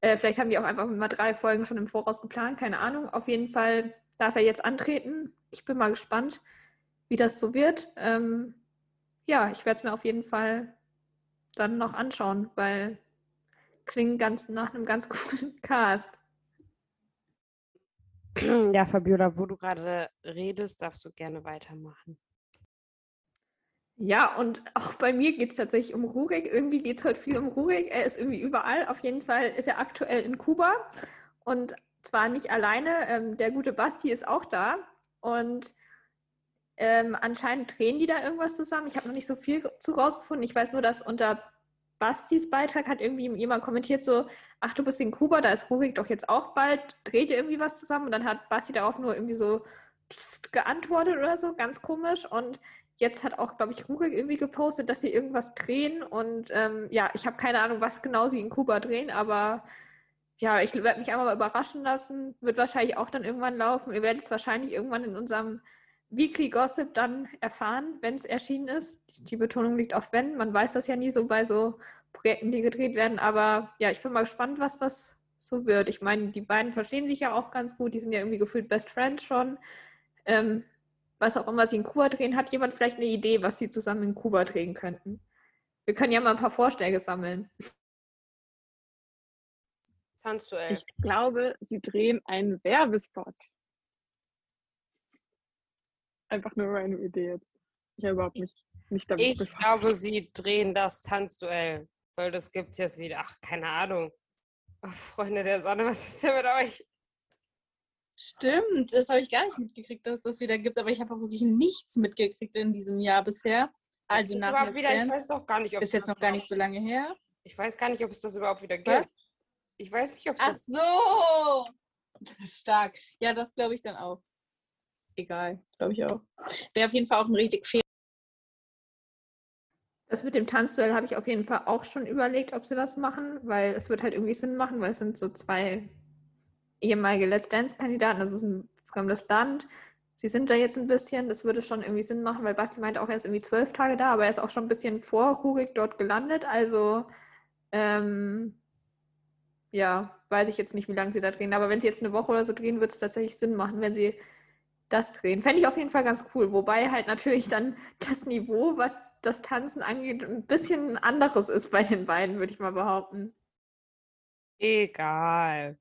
S2: Äh, vielleicht haben die auch einfach mal drei Folgen schon im Voraus geplant, keine Ahnung. Auf jeden Fall darf er jetzt antreten. Ich bin mal gespannt, wie das so wird. Ähm, ja, ich werde es mir auf jeden Fall dann noch anschauen, weil klingt ganz nach einem ganz coolen Cast.
S3: Ja, Fabiola, wo du gerade redest, darfst du gerne weitermachen.
S2: Ja, und auch bei mir geht es tatsächlich um Rurik. Irgendwie geht es heute viel um Rurik. Er ist irgendwie überall. Auf jeden Fall ist er aktuell in Kuba und zwar nicht alleine. Ähm, der gute Basti ist auch da und ähm, anscheinend drehen die da irgendwas zusammen. Ich habe noch nicht so viel zu rausgefunden. Ich weiß nur, dass unter Bastis Beitrag hat irgendwie jemand kommentiert so, ach, du bist in Kuba, da ist Rurik doch jetzt auch bald. Dreht ihr irgendwie was zusammen? Und dann hat Basti darauf nur irgendwie so geantwortet oder so, ganz komisch. Und jetzt hat auch, glaube ich, Rurik irgendwie gepostet, dass sie irgendwas drehen. Und ähm, ja, ich habe keine Ahnung, was genau sie in Kuba drehen, aber ja, ich werde mich einfach mal überraschen lassen. Wird wahrscheinlich auch dann irgendwann laufen. Ihr werdet es wahrscheinlich irgendwann in unserem Weekly Gossip dann erfahren, wenn es erschienen ist. Die, die Betonung liegt auf wenn. Man weiß das ja nie so bei so Projekten, die gedreht werden. Aber ja, ich bin mal gespannt, was das so wird. Ich meine, die beiden verstehen sich ja auch ganz gut. Die sind ja irgendwie gefühlt Best Friends schon. Ähm, was auch immer sie in Kuba drehen, hat jemand vielleicht eine Idee, was sie zusammen in Kuba drehen könnten? Wir können ja mal ein paar Vorschläge sammeln.
S3: Tanzduell.
S5: Ich glaube, sie drehen einen Werbespot. Einfach nur meine Idee jetzt. Ich habe überhaupt nicht, nicht damit
S3: Ich
S5: befasst.
S3: glaube, sie drehen das Tanzduell. Weil das gibt es jetzt wieder. Ach, keine Ahnung. Ach, Freunde der Sonne, was ist denn mit euch?
S4: Stimmt, das habe ich gar nicht mitgekriegt, dass es das wieder gibt, aber ich habe auch wirklich nichts mitgekriegt in diesem Jahr bisher. Also nach
S3: überhaupt wieder, ich weiß doch gar nicht, ob
S4: ist
S3: es
S4: jetzt
S3: das
S4: noch gar nicht
S3: überhaupt-
S4: so lange her.
S3: Ich weiß gar nicht, ob es das überhaupt wieder gibt.
S4: Was?
S3: Ich weiß nicht, ob es
S4: Ach so! Stark. Ja, das glaube ich dann auch. Egal, glaube ich auch. Wäre auf jeden Fall auch ein richtig fair.
S2: Das mit dem Tanzduell habe ich auf jeden Fall auch schon überlegt, ob sie das machen, weil es wird halt irgendwie Sinn machen, weil es sind so zwei ehemalige Let's Dance-Kandidaten, das ist ein fremdes Land. Sie sind da jetzt ein bisschen, das würde schon irgendwie Sinn machen, weil Basti meinte auch, er ist irgendwie zwölf Tage da, aber er ist auch schon ein bisschen vor Rurik dort gelandet. Also, ähm, ja, weiß ich jetzt nicht, wie lange sie da drehen. Aber wenn sie jetzt eine Woche oder so drehen, wird es tatsächlich Sinn machen, wenn sie das drehen. Fände ich auf jeden Fall ganz cool. Wobei halt natürlich dann das Niveau, was das Tanzen angeht, ein bisschen anderes ist bei den beiden, würde ich mal behaupten.
S3: Egal.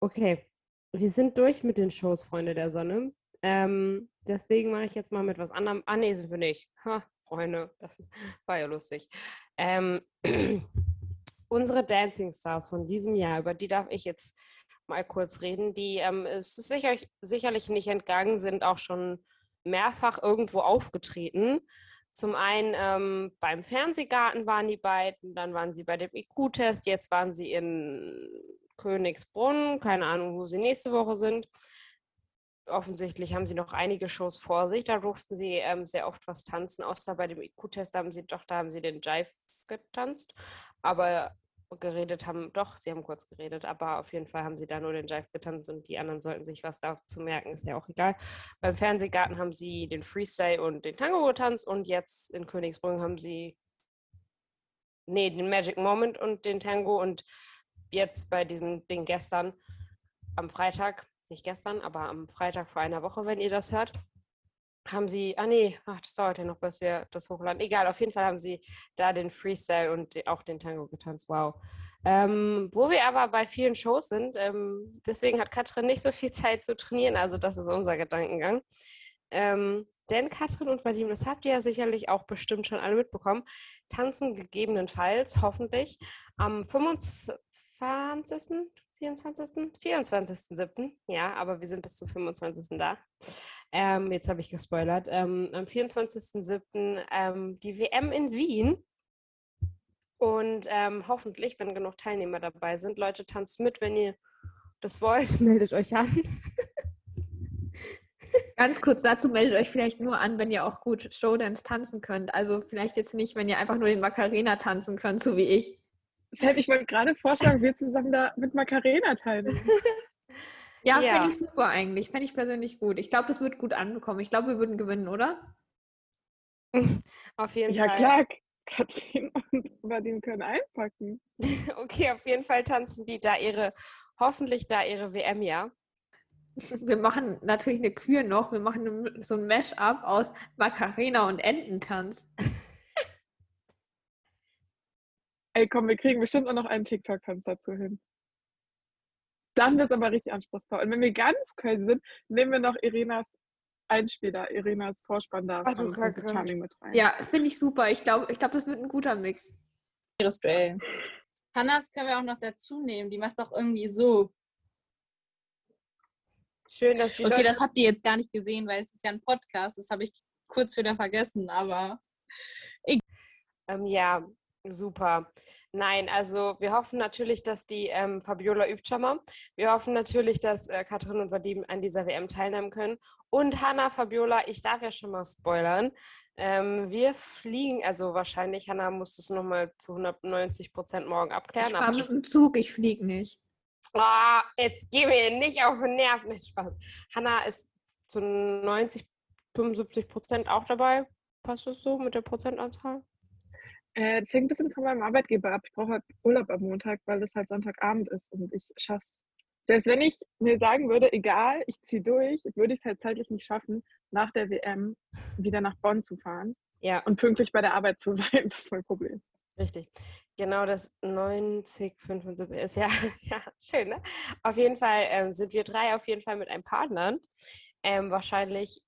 S3: Okay, wir sind durch mit den Shows, Freunde der Sonne. Ähm, deswegen mache ich jetzt mal mit was anderem. Ah, nee, sind wir nicht. Ha, Freunde, das ist, war ja lustig. Ähm, unsere Dancing Stars von diesem Jahr, über die darf ich jetzt mal kurz reden, die ähm, es ist sicher, sicherlich nicht entgangen, sind auch schon mehrfach irgendwo aufgetreten. Zum einen ähm, beim Fernsehgarten waren die beiden, dann waren sie bei dem IQ-Test, jetzt waren sie in Königsbrunn, keine Ahnung, wo sie nächste Woche sind. Offensichtlich haben sie noch einige Shows vor sich. Da durften sie ähm, sehr oft was tanzen, außer bei dem IQ-Test haben sie doch, da haben sie den Jive getanzt. Aber geredet haben, doch, sie haben kurz geredet, aber auf jeden Fall haben sie da nur den Jive getanzt und die anderen sollten sich was dazu merken, ist ja auch egal. Beim Fernsehgarten haben sie den Freestyle und den Tango getanzt und jetzt in Königsbrunn haben sie nee, den Magic Moment und den Tango und jetzt bei diesem Ding gestern am Freitag, nicht gestern, aber am Freitag vor einer Woche, wenn ihr das hört, haben sie, ah nee, ach, das dauert ja noch, bis wir das hochladen. Egal, auf jeden Fall haben sie da den Freestyle und auch den Tango getanzt. Wow. Ähm, wo wir aber bei vielen Shows sind, ähm, deswegen hat Katrin nicht so viel Zeit zu trainieren, also das ist unser Gedankengang. Ähm, denn Katrin und Vadim, das habt ihr ja sicherlich auch bestimmt schon alle mitbekommen, tanzen gegebenenfalls, hoffentlich, am 25., 24., 24.07. Ja, aber wir sind bis zum 25. da. Ähm, jetzt habe ich gespoilert. Ähm, am 24.07. Ähm, die WM in Wien. Und ähm, hoffentlich, wenn genug Teilnehmer dabei sind, Leute, tanzt mit, wenn ihr das wollt, meldet euch an.
S2: Ganz kurz dazu meldet euch vielleicht nur an, wenn ihr auch gut Showdance tanzen könnt. Also vielleicht jetzt nicht, wenn ihr einfach nur den Macarena tanzen könnt, so wie ich.
S5: Ich wollte gerade vorschlagen, wir zusammen da mit Macarena teilnehmen.
S2: Ja,
S3: Ja.
S2: fände ich super eigentlich. Fände ich persönlich gut. Ich glaube, das wird gut anbekommen. Ich glaube, wir würden gewinnen, oder?
S3: Auf jeden
S5: Ja,
S3: Fall.
S5: klar, Katrin und Vadim können einpacken.
S3: Okay, auf jeden Fall tanzen die da ihre, hoffentlich da ihre WM, ja.
S2: Wir machen natürlich eine Kür noch. Wir machen so ein Mash-up aus Macarena und Ententanz.
S5: Ey, komm, wir kriegen bestimmt auch noch einen TikTok-Tanz dazu hin. Dann wird es aber richtig anspruchsvoll. Und wenn wir ganz crazy sind, nehmen wir noch Irenas Einspieler, Irenas Vorspann da
S3: du
S5: von. Charming mit rein.
S2: Ja, finde ich super. Ich glaube, ich glaub, das wird ein guter Mix.
S4: Faires Duell. Hannas können wir auch noch dazu nehmen. Die macht doch irgendwie so.
S3: Schön, dass die
S4: Okay,
S3: Leute
S4: das habt ihr jetzt gar nicht gesehen, weil es ist ja ein Podcast. Das habe ich kurz wieder vergessen, aber
S3: Ähm, ja, super. Nein, also wir hoffen natürlich, dass die ähm, Fabiola übt schon mal. Wir hoffen natürlich, dass äh, Katrin und Vadim an dieser WM teilnehmen können. Und Hanna, Fabiola, ich darf ja schon mal spoilern. Ähm, wir fliegen, also wahrscheinlich, Hanna muss es nochmal zu 190 Prozent morgen
S2: Ich
S3: abklären.
S2: fahre
S3: Aber
S2: mit dem Zug, ich fliege nicht.
S3: Ah, jetzt geh mir nicht auf den Nerv. Nicht Spaß. Hanna ist zu 90, 75 Prozent auch dabei. Passt das so mit der Prozentanzahl?
S5: Äh, das hängt ein bisschen von meinem Arbeitgeber ab. Ich brauche halt Urlaub am Montag, weil das halt Sonntagabend ist und ich schaff's. Selbst wenn ich mir sagen würde, egal, ich ziehe durch, würde ich es halt zeitlich nicht schaffen, nach der WM wieder nach Bonn zu fahren
S3: Ja.
S5: und pünktlich bei der Arbeit zu sein. Das ist mein Problem.
S3: Richtig. Genau das 90, 75 ist ja, ja schön, ne? Auf jeden Fall ähm, sind wir drei auf jeden Fall mit einem Partner. Ähm, wahrscheinlich,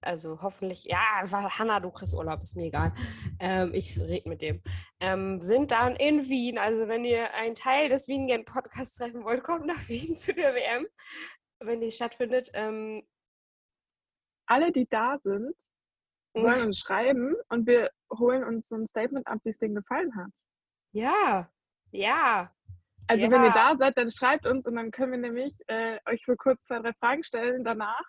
S3: also hoffentlich, ja, Hanna, du kriegst Urlaub, ist mir egal. Ähm, ich rede mit dem. Ähm, sind dann in Wien. Also wenn ihr einen Teil des Wien Podcasts treffen wollt, kommt nach Wien zu der WM. wenn die stattfindet. Ähm,
S5: Alle, die da sind, sollen uns schreiben und wir holen uns so ein Statement ab, wie es denen gefallen hat.
S3: ja, ja.
S5: Also wenn ihr
S3: Ja.
S5: da seid, dann schreibt uns und dann können wir nämlich äh, euch für kurz zwei, drei Fragen stellen danach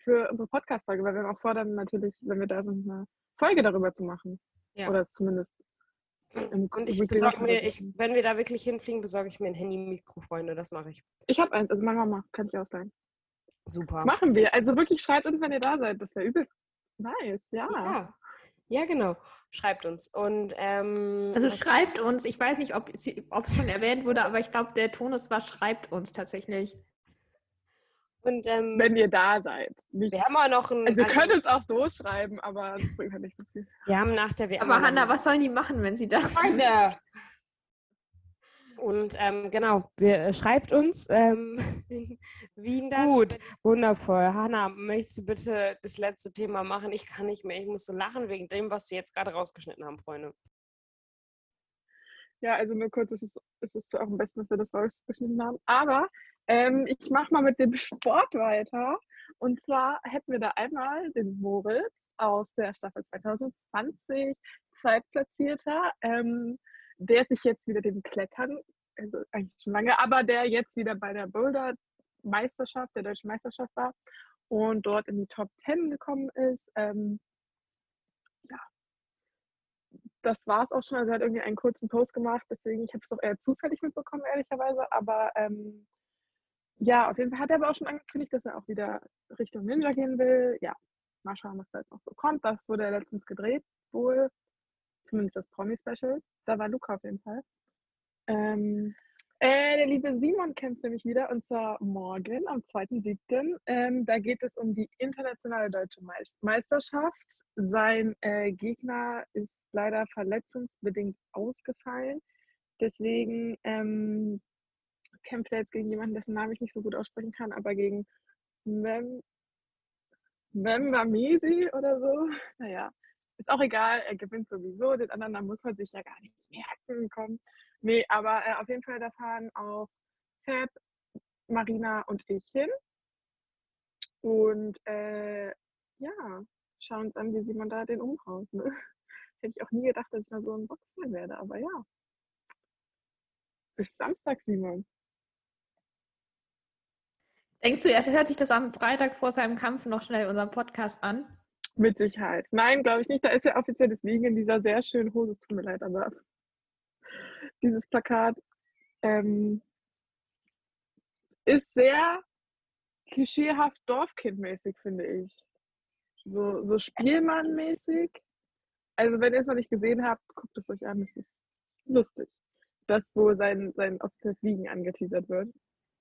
S5: für unsere Podcast-Folge, weil wir auch vor, dann natürlich, wenn wir da sind, eine Folge darüber zu machen.
S3: Ja.
S5: Oder zumindest
S3: Und ich besorge mir, ich, wenn wir da wirklich hinfliegen, besorge ich mir ein Handy-Mikro, Freunde. Das mache ich.
S5: Ich habe eins, also meine Mama kann ich ausleihen.
S3: Super.
S5: Machen wir. Also wirklich schreibt uns, wenn ihr da seid. Das wäre übel nice, ja.
S3: Ja. Ja, genau. Schreibt uns. Und ähm,
S2: Also schreibt uns, ich weiß nicht, ob es schon erwähnt wurde, aber ich glaube, der Tonus war, schreibt uns tatsächlich.
S3: und ähm,
S5: Wenn ihr da seid. Nicht,
S3: wir haben auch noch ein.
S5: also ihr könnt uns auch so schreiben, aber das bringt halt nicht so viel.
S3: wir haben nach der WM.
S2: Aber Hanna, was sollen die machen, wenn sie da sind?
S3: Und ähm, genau, wir, äh, schreibt uns, ähm, Wien dann. Gut, wundervoll. Hanna, möchtest du bitte das letzte Thema machen? Ich kann nicht mehr. Ich muss so lachen wegen dem, was wir jetzt gerade rausgeschnitten haben, Freunde.
S5: Ja, also nur kurz, es ist, es ist auch am besten, dass wir das rausgeschnitten haben, aber ähm, ich mache mal mit dem Sport weiter. Und zwar hätten wir da einmal den Moritz aus der Staffel 2020, Zweitplatzierter, ähm, der sich jetzt wieder dem Klettern, also eigentlich schon lange, aber der jetzt wieder bei der Boulder-Meisterschaft, der deutschen Meisterschaft war und dort in die Top 10 gekommen ist. Ähm, das war es auch schon. Also er hat irgendwie einen kurzen Post gemacht, deswegen, ich habe es doch eher zufällig mitbekommen, ehrlicherweise. Aber ähm, ja, auf jeden Fall hat er aber auch schon angekündigt, dass er auch wieder Richtung Ninja gehen will. Ja, mal schauen, was da jetzt noch so kommt. Das wurde ja letztens gedreht, wohl. Zumindest das Promi-Special. Da war Luca auf jeden Fall. Ähm, äh, der liebe Simon kämpft nämlich wieder und zwar morgen am 2.7. Ähm, da geht es um die internationale deutsche Meis- Meisterschaft. Sein äh, Gegner ist leider verletzungsbedingt ausgefallen. Deswegen ähm, kämpft er jetzt gegen jemanden, dessen Namen ich nicht so gut aussprechen kann, aber gegen Mem Memamesi oder so. Naja, ist auch egal, er gewinnt sowieso. Den anderen Namen muss man sich ja gar nicht merken. Komm. Nee, aber äh, auf jeden Fall, da fahren auch Fab, Marina und ich hin. Und äh, ja, schauen uns an, wie Simon da den umhaut. Ne? Hätte ich auch nie gedacht, dass ich mal so ein Boxman werde, aber ja. Bis Samstag, Simon.
S2: Denkst du, er hört sich das am Freitag vor seinem Kampf noch schnell unseren Podcast an?
S5: Mit Sicherheit. Nein, glaube ich nicht. Da ist ja offiziell deswegen in dieser sehr schönen Hose. Es tut mir leid, aber dieses Plakat ähm, ist sehr klischeehaft Dorfkindmäßig, finde ich. So, so Spielmannmäßig. Also, wenn ihr es noch nicht gesehen habt, guckt es euch an. Es ist lustig. Das, wo sein, sein offizielles Wiegen angeteasert wird.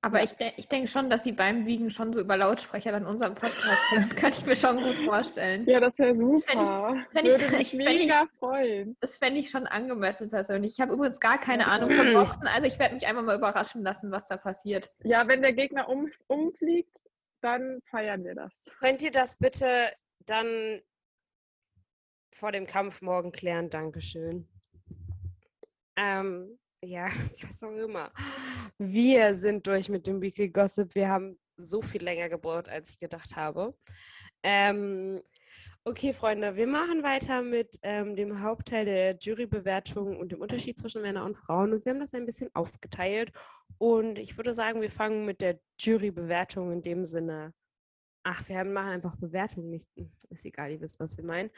S2: Aber ich, de ich denke schon, dass sie beim Wiegen schon so über Lautsprecher dann unseren Podcast hören. Kann ich mir schon gut vorstellen.
S5: Ja, das wäre
S2: fänd ich-
S5: super.
S2: fänd ich-
S5: Würde mich
S2: ich- fänd ich-
S5: mega freuen.
S2: Das fände ich schon angemessen persönlich. Ich habe übrigens gar keine Ahnung von Boxen, also ich werde mich einfach mal überraschen lassen, was da passiert.
S5: Ja, wenn der Gegner um, umfliegt, dann feiern wir das.
S3: Könnt ihr das bitte dann vor dem Kampf morgen klären? Dankeschön. Ähm, ja, was auch immer. Wir sind durch mit dem Weekly Gossip. Wir haben so viel länger gebraucht, als ich gedacht habe. Ähm, okay, Freunde, wir machen weiter mit ähm, dem Hauptteil der Jurybewertung und dem Unterschied zwischen Männern und Frauen. Und wir haben das ein bisschen aufgeteilt. Und ich würde sagen, wir fangen mit der Jurybewertung in dem Sinne Ach, wir machen einfach Bewertungen nicht. hm, Ist egal, ihr wisst, was wir meinen.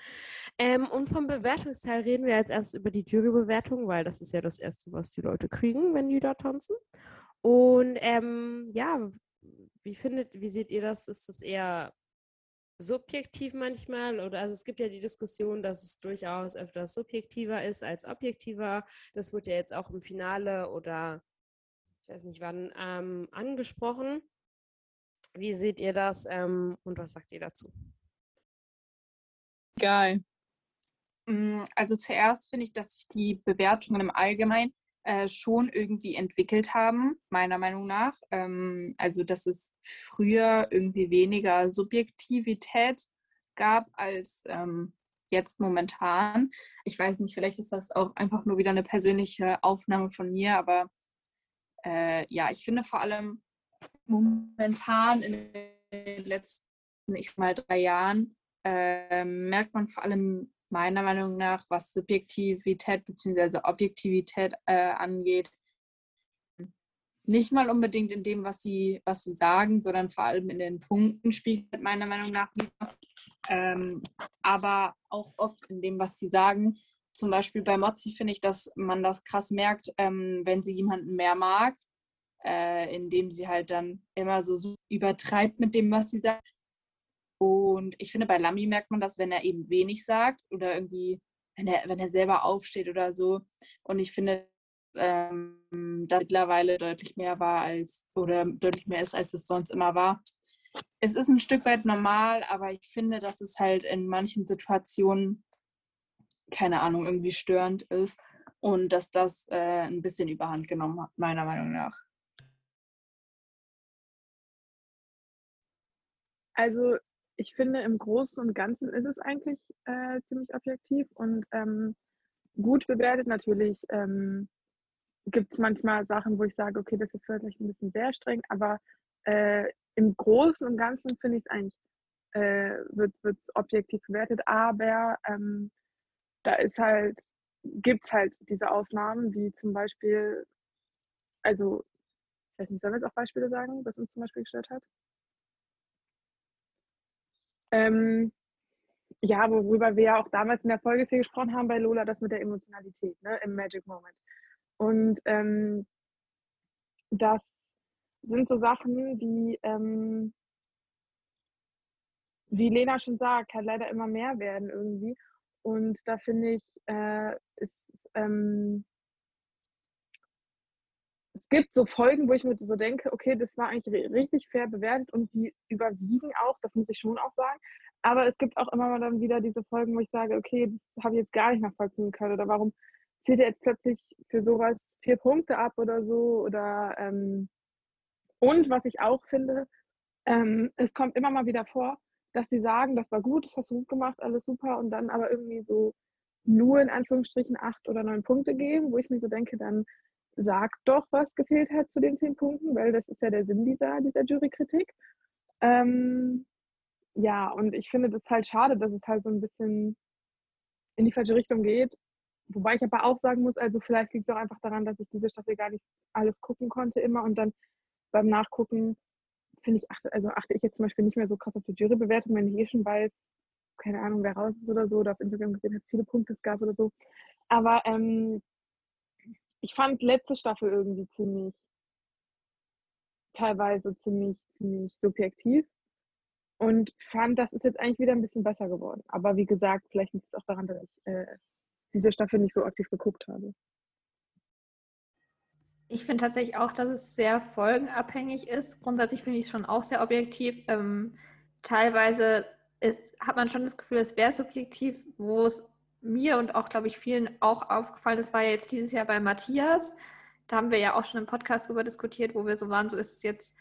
S3: Ähm, und vom Bewertungsteil reden wir jetzt erst über die Jurybewertung, weil das ist ja das Erste, was die Leute kriegen, wenn die da tanzen. Und ähm, ja, wie findet, wie seht ihr das? Ist das eher subjektiv manchmal? Oder also es gibt ja die Diskussion, dass es durchaus öfters subjektiver ist als objektiver. Das wird ja jetzt auch im Finale oder ich weiß nicht wann ähm, angesprochen. Wie seht ihr das ähm, und was sagt ihr dazu?
S4: Egal. Mm, Also zuerst finde ich, dass sich die Bewertungen im Allgemeinen äh, schon irgendwie entwickelt haben, meiner Meinung nach. Ähm, also dass es früher irgendwie weniger Subjektivität gab als ähm, jetzt momentan. Ich weiß nicht, vielleicht ist das auch einfach nur wieder eine persönliche Aufnahme von mir, aber äh, ja, ich finde vor allem momentan in den letzten, ich mal, drei Jahren äh, merkt man vor allem meiner Meinung nach, was Subjektivität bzw. Objektivität äh, angeht, nicht mal unbedingt in dem, was sie, was sie sagen, sondern vor allem in den Punkten spiegelt meiner Meinung nach ähm, aber auch oft in dem, was sie sagen. Zum Beispiel bei Mozzi finde ich, dass man das krass merkt, ähm, wenn sie jemanden mehr mag, äh, indem sie halt dann immer so, so übertreibt mit dem, was sie sagt. Und ich finde, bei Lamy merkt man das, wenn er eben wenig sagt oder irgendwie, wenn er, wenn er selber aufsteht oder so. Und ich finde, ähm, da mittlerweile deutlich mehr war als oder deutlich mehr ist, als es sonst immer war. Es ist ein Stück weit normal, aber ich finde, dass es halt in manchen Situationen, keine Ahnung, irgendwie störend ist und dass das äh, ein bisschen überhand genommen hat, meiner Meinung nach.
S5: Also ich finde, im Großen und Ganzen ist es eigentlich äh, ziemlich objektiv und ähm, gut bewertet. Natürlich ähm, gibt es manchmal Sachen, wo ich sage, okay, das ist vielleicht ein bisschen sehr streng, aber äh, im Großen und Ganzen finde ich es eigentlich, äh, wird es objektiv bewertet, aber ähm, da ist halt, gibt es halt diese Ausnahmen, wie zum Beispiel, also, ich weiß nicht, sollen wir jetzt auch Beispiele sagen, was uns zum Beispiel gestört hat? Ähm, ja, worüber wir ja auch damals in der Folge viel gesprochen haben bei Lola, das mit der Emotionalität ne, im Magic Moment. Und ähm, das sind so Sachen, die, ähm, wie Lena schon sagt, halt leider immer mehr werden irgendwie. Und da finde ich, äh, ist, ähm, gibt so Folgen, wo ich mir so denke, okay, das war eigentlich richtig fair bewertet und die überwiegen auch, das muss ich schon auch sagen. Aber es gibt auch immer mal dann wieder diese Folgen, wo ich sage, okay, das habe ich jetzt gar nicht nachvollziehen können oder warum zählt er jetzt plötzlich für sowas vier Punkte ab oder so oder ähm, und was ich auch finde, ähm, es kommt immer mal wieder vor, dass sie sagen, das war gut, das hast du gut gemacht, alles super und dann aber irgendwie so nur in Anführungsstrichen acht oder neun Punkte geben, wo ich mir so denke, dann sagt doch, was gefehlt hat zu den zehn Punkten, weil das ist ja der Sinn dieser, dieser Jurykritik. Ähm, ja, und ich finde das halt schade, dass es halt so ein bisschen in die falsche Richtung geht. Wobei ich aber auch sagen muss, also vielleicht liegt es auch einfach daran, dass ich diese Staffel gar nicht alles gucken konnte immer und dann beim Nachgucken finde ich, achte, also achte ich jetzt zum Beispiel nicht mehr so krass auf die Jurybewertung, wenn ich eh schon weiß, keine Ahnung, wer raus ist oder so, oder auf Instagram gesehen hat, viele Punkte es gab oder so. Aber ähm, ich fand letzte Staffel irgendwie ziemlich, teilweise ziemlich, ziemlich subjektiv und fand, das ist jetzt eigentlich wieder ein bisschen besser geworden. Aber wie gesagt, vielleicht liegt es auch daran, dass ich äh, diese Staffel nicht so aktiv geguckt habe.
S2: Ich finde tatsächlich auch, dass es sehr folgenabhängig ist. Grundsätzlich finde ich es schon auch sehr objektiv. Ähm, teilweise ist, hat man schon das Gefühl, es wäre subjektiv, wo es mir und auch, glaube ich, vielen auch aufgefallen ist, war ja jetzt dieses Jahr bei Matthias. Da haben wir ja auch schon im Podcast darüber diskutiert, wo wir so waren, so ist es jetzt,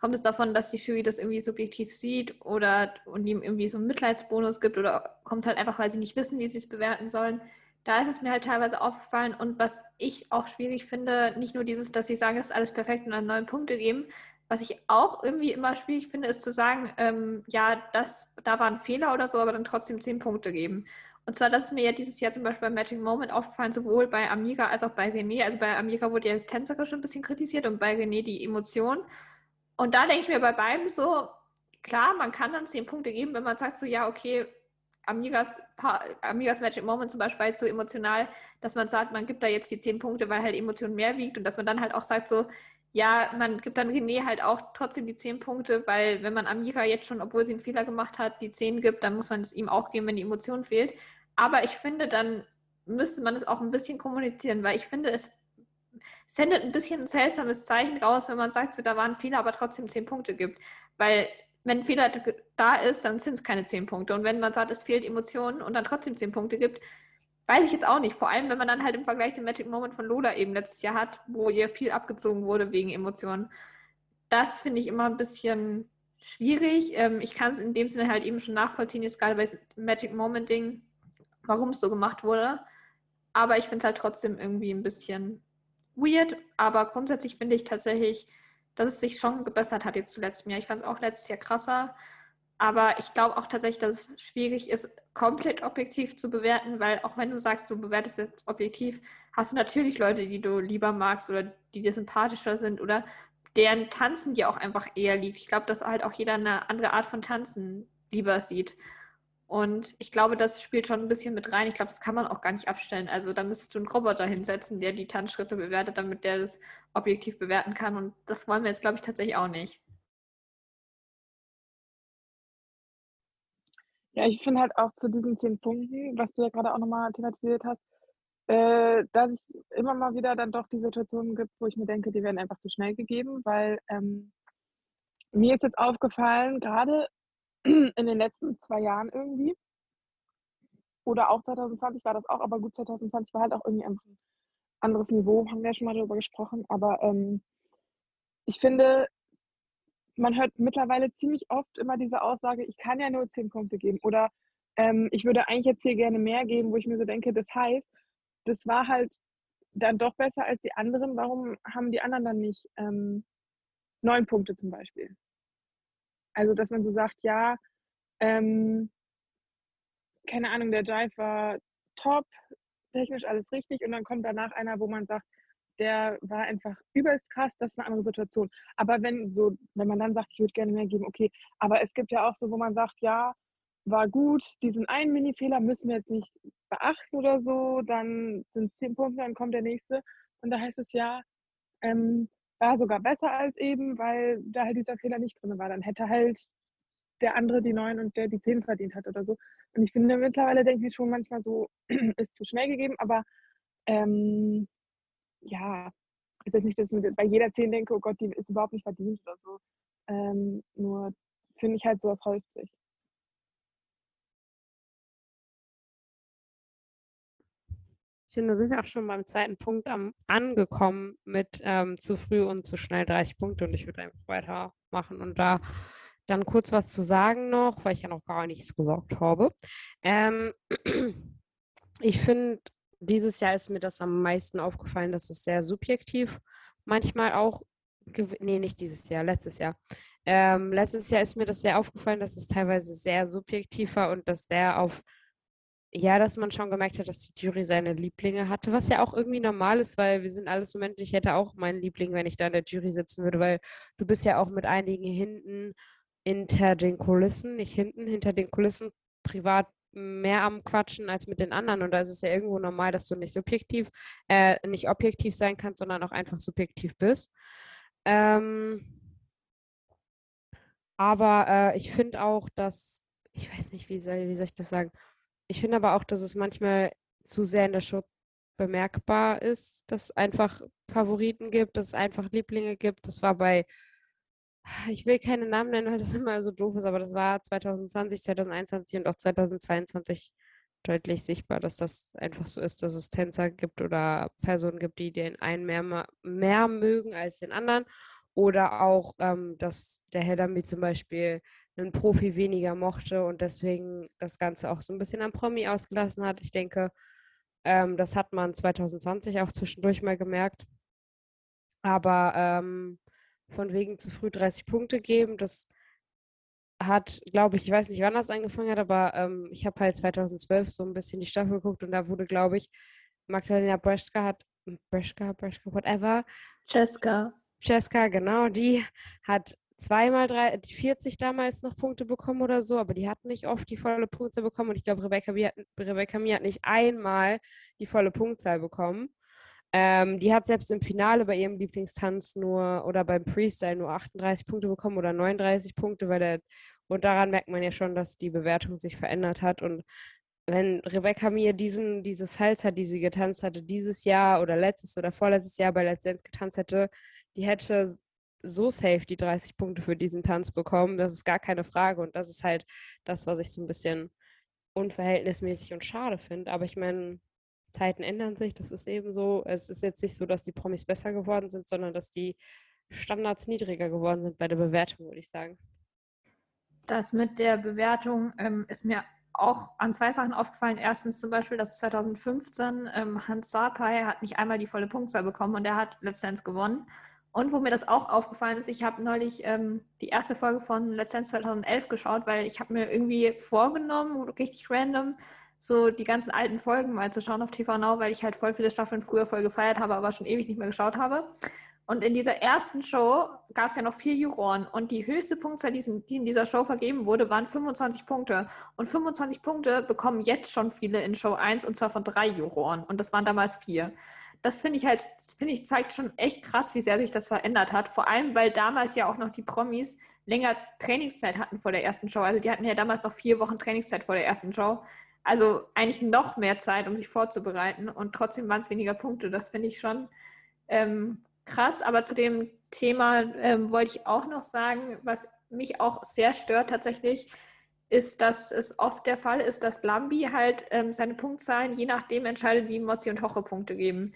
S2: kommt es davon, dass die Jury das irgendwie subjektiv sieht oder und ihm irgendwie so einen Mitleidsbonus gibt oder kommt es halt einfach, weil sie nicht wissen, wie sie es bewerten sollen da ist es mir halt teilweise aufgefallen und was ich auch schwierig finde, nicht nur dieses, dass sie sagen, es ist alles perfekt und dann neun Punkte geben. Was ich auch irgendwie immer schwierig finde, ist zu sagen, ähm, ja, das, da war ein Fehler oder so, aber dann trotzdem zehn Punkte geben. Und zwar, das ist mir ja dieses Jahr zum Beispiel bei Magic Moment aufgefallen, sowohl bei Amiga als auch bei René. Also bei Amiga wurde ja das Tänzer schon ein bisschen kritisiert und bei René die Emotion. Und da denke ich mir bei beiden so, klar, man kann dann zehn Punkte geben, wenn man sagt so, ja, okay, Amigas, Amigas Magic Moment zum Beispiel halt so emotional, dass man sagt, man gibt da jetzt die zehn Punkte, weil halt Emotion mehr wiegt und dass man dann halt auch sagt so, ja, man gibt dann René halt auch trotzdem die zehn Punkte, weil wenn man Amira jetzt schon, obwohl sie einen Fehler gemacht hat, die zehn gibt, dann muss man es ihm auch geben, wenn die Emotion fehlt. Aber ich finde, dann müsste man es auch ein bisschen kommunizieren, weil ich finde, es sendet ein bisschen ein seltsames Zeichen raus, wenn man sagt, so, da war ein Fehler, aber trotzdem zehn Punkte gibt. Weil wenn Fehler da ist, dann sind es keine zehn Punkte. Und wenn man sagt, es fehlt Emotionen und dann trotzdem zehn Punkte gibt, weiß ich jetzt auch nicht. Vor allem, wenn man dann halt im Vergleich den Magic Moment von Lola eben letztes Jahr hat, wo ihr viel abgezogen wurde wegen Emotionen. Das finde ich immer ein bisschen schwierig. Ähm, ich kann es in dem Sinne halt eben schon nachvollziehen, jetzt gerade bei Magic Moment Ding, warum es so gemacht wurde. Aber ich finde es halt trotzdem irgendwie ein bisschen weird. Aber grundsätzlich finde ich tatsächlich, dass es sich schon gebessert hat jetzt zu letztem Jahr. Ich fand es auch letztes Jahr krasser. Aber ich glaube auch tatsächlich, dass es schwierig ist, komplett objektiv zu bewerten, weil auch wenn du sagst, du bewertest jetzt objektiv, hast du natürlich Leute, die du lieber magst oder die dir sympathischer sind oder deren Tanzen dir auch einfach eher liegt. Ich glaube, dass halt auch jeder eine andere Art von Tanzen lieber sieht. Und ich glaube, das spielt schon ein bisschen mit rein. Ich glaube, das kann man auch gar nicht abstellen. Also da müsstest du einen Roboter hinsetzen, der die Tanzschritte bewertet, damit der das objektiv bewerten kann. Und das wollen wir jetzt, glaube ich, tatsächlich auch nicht.
S5: Ja, ich finde halt auch zu diesen zehn Punkten, was du ja gerade auch nochmal thematisiert hast, äh, dass es immer mal wieder dann doch die Situationen gibt, wo ich mir denke, die werden einfach zu schnell gegeben, weil ähm, mir ist jetzt aufgefallen, gerade in den letzten zwei Jahren irgendwie, oder auch 2020 war das auch, aber gut, 2020 war halt auch irgendwie ein anderes Niveau, haben wir ja schon mal darüber gesprochen, aber ähm, ich finde, man hört mittlerweile ziemlich oft immer diese Aussage, ich kann ja nur zehn Punkte geben oder ähm, ich würde eigentlich jetzt hier gerne mehr geben, wo ich mir so denke, das heißt, das war halt dann doch besser als die anderen. Warum haben die anderen dann nicht ähm, neun Punkte zum Beispiel? Also, dass man so sagt, ja, ähm, keine Ahnung, der Jive war top, technisch alles richtig und dann kommt danach einer, wo man sagt, der war einfach übelst krass, das ist eine andere Situation. Aber wenn so, wenn man dann sagt, ich würde gerne mehr geben, okay, aber es gibt ja auch so, wo man sagt, ja, war gut, diesen einen Mini-Fehler müssen wir jetzt nicht beachten oder so, dann sind es zehn Punkte, dann kommt der nächste. Und da heißt es ja, ähm, war sogar besser als eben, weil da halt dieser Fehler nicht drin war. Dann hätte halt der andere die neun und der die zehn verdient hat oder so. Und ich finde mittlerweile denke ich schon manchmal so, ist zu schnell gegeben, aber ähm, ja, ist jetzt nicht, dass ich bei jeder 10 denke, oh Gott, die ist überhaupt nicht verdient oder so. Ähm, nur finde ich halt, sowas häuft sich.
S3: Ich finde, da sind wir auch schon beim zweiten Punkt am, angekommen mit ähm, zu früh und zu schnell 30 Punkte und ich würde einfach weitermachen und da dann kurz was zu sagen noch, weil ich ja noch gar nichts gesagt habe. Ähm, ich finde, dieses Jahr ist mir das am meisten aufgefallen, dass es sehr subjektiv manchmal auch, nee, nicht dieses Jahr, letztes Jahr. Ähm, letztes Jahr ist mir das sehr aufgefallen, dass es teilweise sehr subjektiv war und dass sehr auf, ja, dass man schon gemerkt hat, dass die Jury seine Lieblinge hatte, was ja auch irgendwie normal ist, weil wir sind alles so Menschen. Ich hätte auch meinen Liebling, wenn ich da in der Jury sitzen würde, weil du bist ja auch mit einigen hinten hinter den Kulissen, nicht hinten, hinter den Kulissen privat mehr am Quatschen als mit den anderen. Und da ist es ja irgendwo normal, dass du nicht subjektiv, äh, nicht objektiv sein kannst, sondern auch einfach subjektiv bist. Ähm, aber äh, ich finde auch, dass, ich weiß nicht, wie soll, wie soll ich das sagen? Ich finde aber auch, dass es manchmal zu sehr in der Show bemerkbar ist, dass es einfach Favoriten gibt, dass es einfach Lieblinge gibt. Das war bei ich will keine Namen nennen, weil das immer so doof ist, aber das war 2020, 2021 und auch 2022 deutlich sichtbar, dass das einfach so ist, dass es Tänzer gibt oder Personen gibt, die den einen mehr, mehr mögen als den anderen. Oder auch, ähm, dass der Hellamy zum Beispiel einen Profi weniger mochte und deswegen das Ganze auch so ein bisschen am Promi ausgelassen hat. Ich denke, ähm, das hat man 2020 auch zwischendurch mal gemerkt. Aber ähm, von wegen zu früh 30 Punkte geben. Das hat, glaube ich, ich weiß nicht, wann das angefangen hat, aber ähm, ich habe halt 2012 so ein bisschen die Staffel geguckt und da wurde, glaube ich, Magdalena Breschka hat, Breschka, Breschka, whatever.
S2: Cesca.
S3: Cesca, genau, die hat zweimal drei, 40 damals noch Punkte bekommen oder so, aber die hat nicht oft die volle Punktzahl bekommen und ich glaube, Rebecca, Rebecca Mir hat nicht einmal die volle Punktzahl bekommen. Ähm, die hat selbst im Finale bei ihrem Lieblingstanz nur oder beim Freestyle nur 38 Punkte bekommen oder 39 Punkte, weil der, und daran merkt man ja schon, dass die Bewertung sich verändert hat. Und wenn Rebecca mir diesen, diese Salsa, die sie getanzt hatte, dieses Jahr oder letztes oder vorletztes Jahr bei Let's Dance getanzt hätte, die hätte so safe die 30 Punkte für diesen Tanz bekommen. Das ist gar keine Frage. Und das ist halt das, was ich so ein bisschen unverhältnismäßig und schade finde. Aber ich meine, Zeiten ändern sich, das ist eben so. Es ist jetzt nicht so, dass die Promis besser geworden sind, sondern dass die Standards niedriger geworden sind bei der Bewertung, würde ich sagen.
S2: Das mit der Bewertung ähm, ist mir auch an zwei Sachen aufgefallen. Erstens zum Beispiel, dass 2015 ähm, Hans Sapai hat nicht einmal die volle Punktzahl bekommen und er hat letztendlich gewonnen. Und wo mir das auch aufgefallen ist, ich habe neulich ähm, die erste Folge von Let's Dance 2011 geschaut, weil ich habe mir irgendwie vorgenommen, richtig random, so die ganzen alten Folgen mal zu schauen auf TV Now, weil ich halt voll viele Staffeln früher voll gefeiert habe, aber schon ewig nicht mehr geschaut habe. Und in dieser ersten Show gab es ja noch vier Juroren und die höchste Punktzahl, die in dieser Show vergeben wurde, waren 25 Punkte. Und 25 Punkte bekommen jetzt schon viele in Show 1 und zwar von drei Juroren und das waren damals vier. Das finde ich halt, finde ich, zeigt schon echt krass, wie sehr sich das verändert hat. Vor allem, weil damals ja auch noch die Promis länger Trainingszeit hatten vor der ersten Show. Also die hatten ja damals noch vier Wochen Trainingszeit vor der ersten Show. Also eigentlich noch mehr Zeit, um sich vorzubereiten und trotzdem waren es weniger Punkte. Das finde ich schon ähm, krass, aber zu dem Thema ähm, wollte ich auch noch sagen, was mich auch sehr stört tatsächlich, ist, dass es oft der Fall ist, dass Lambi halt ähm, seine Punktzahlen je nachdem entscheidet, wie Mozzi und Hoche Punkte geben.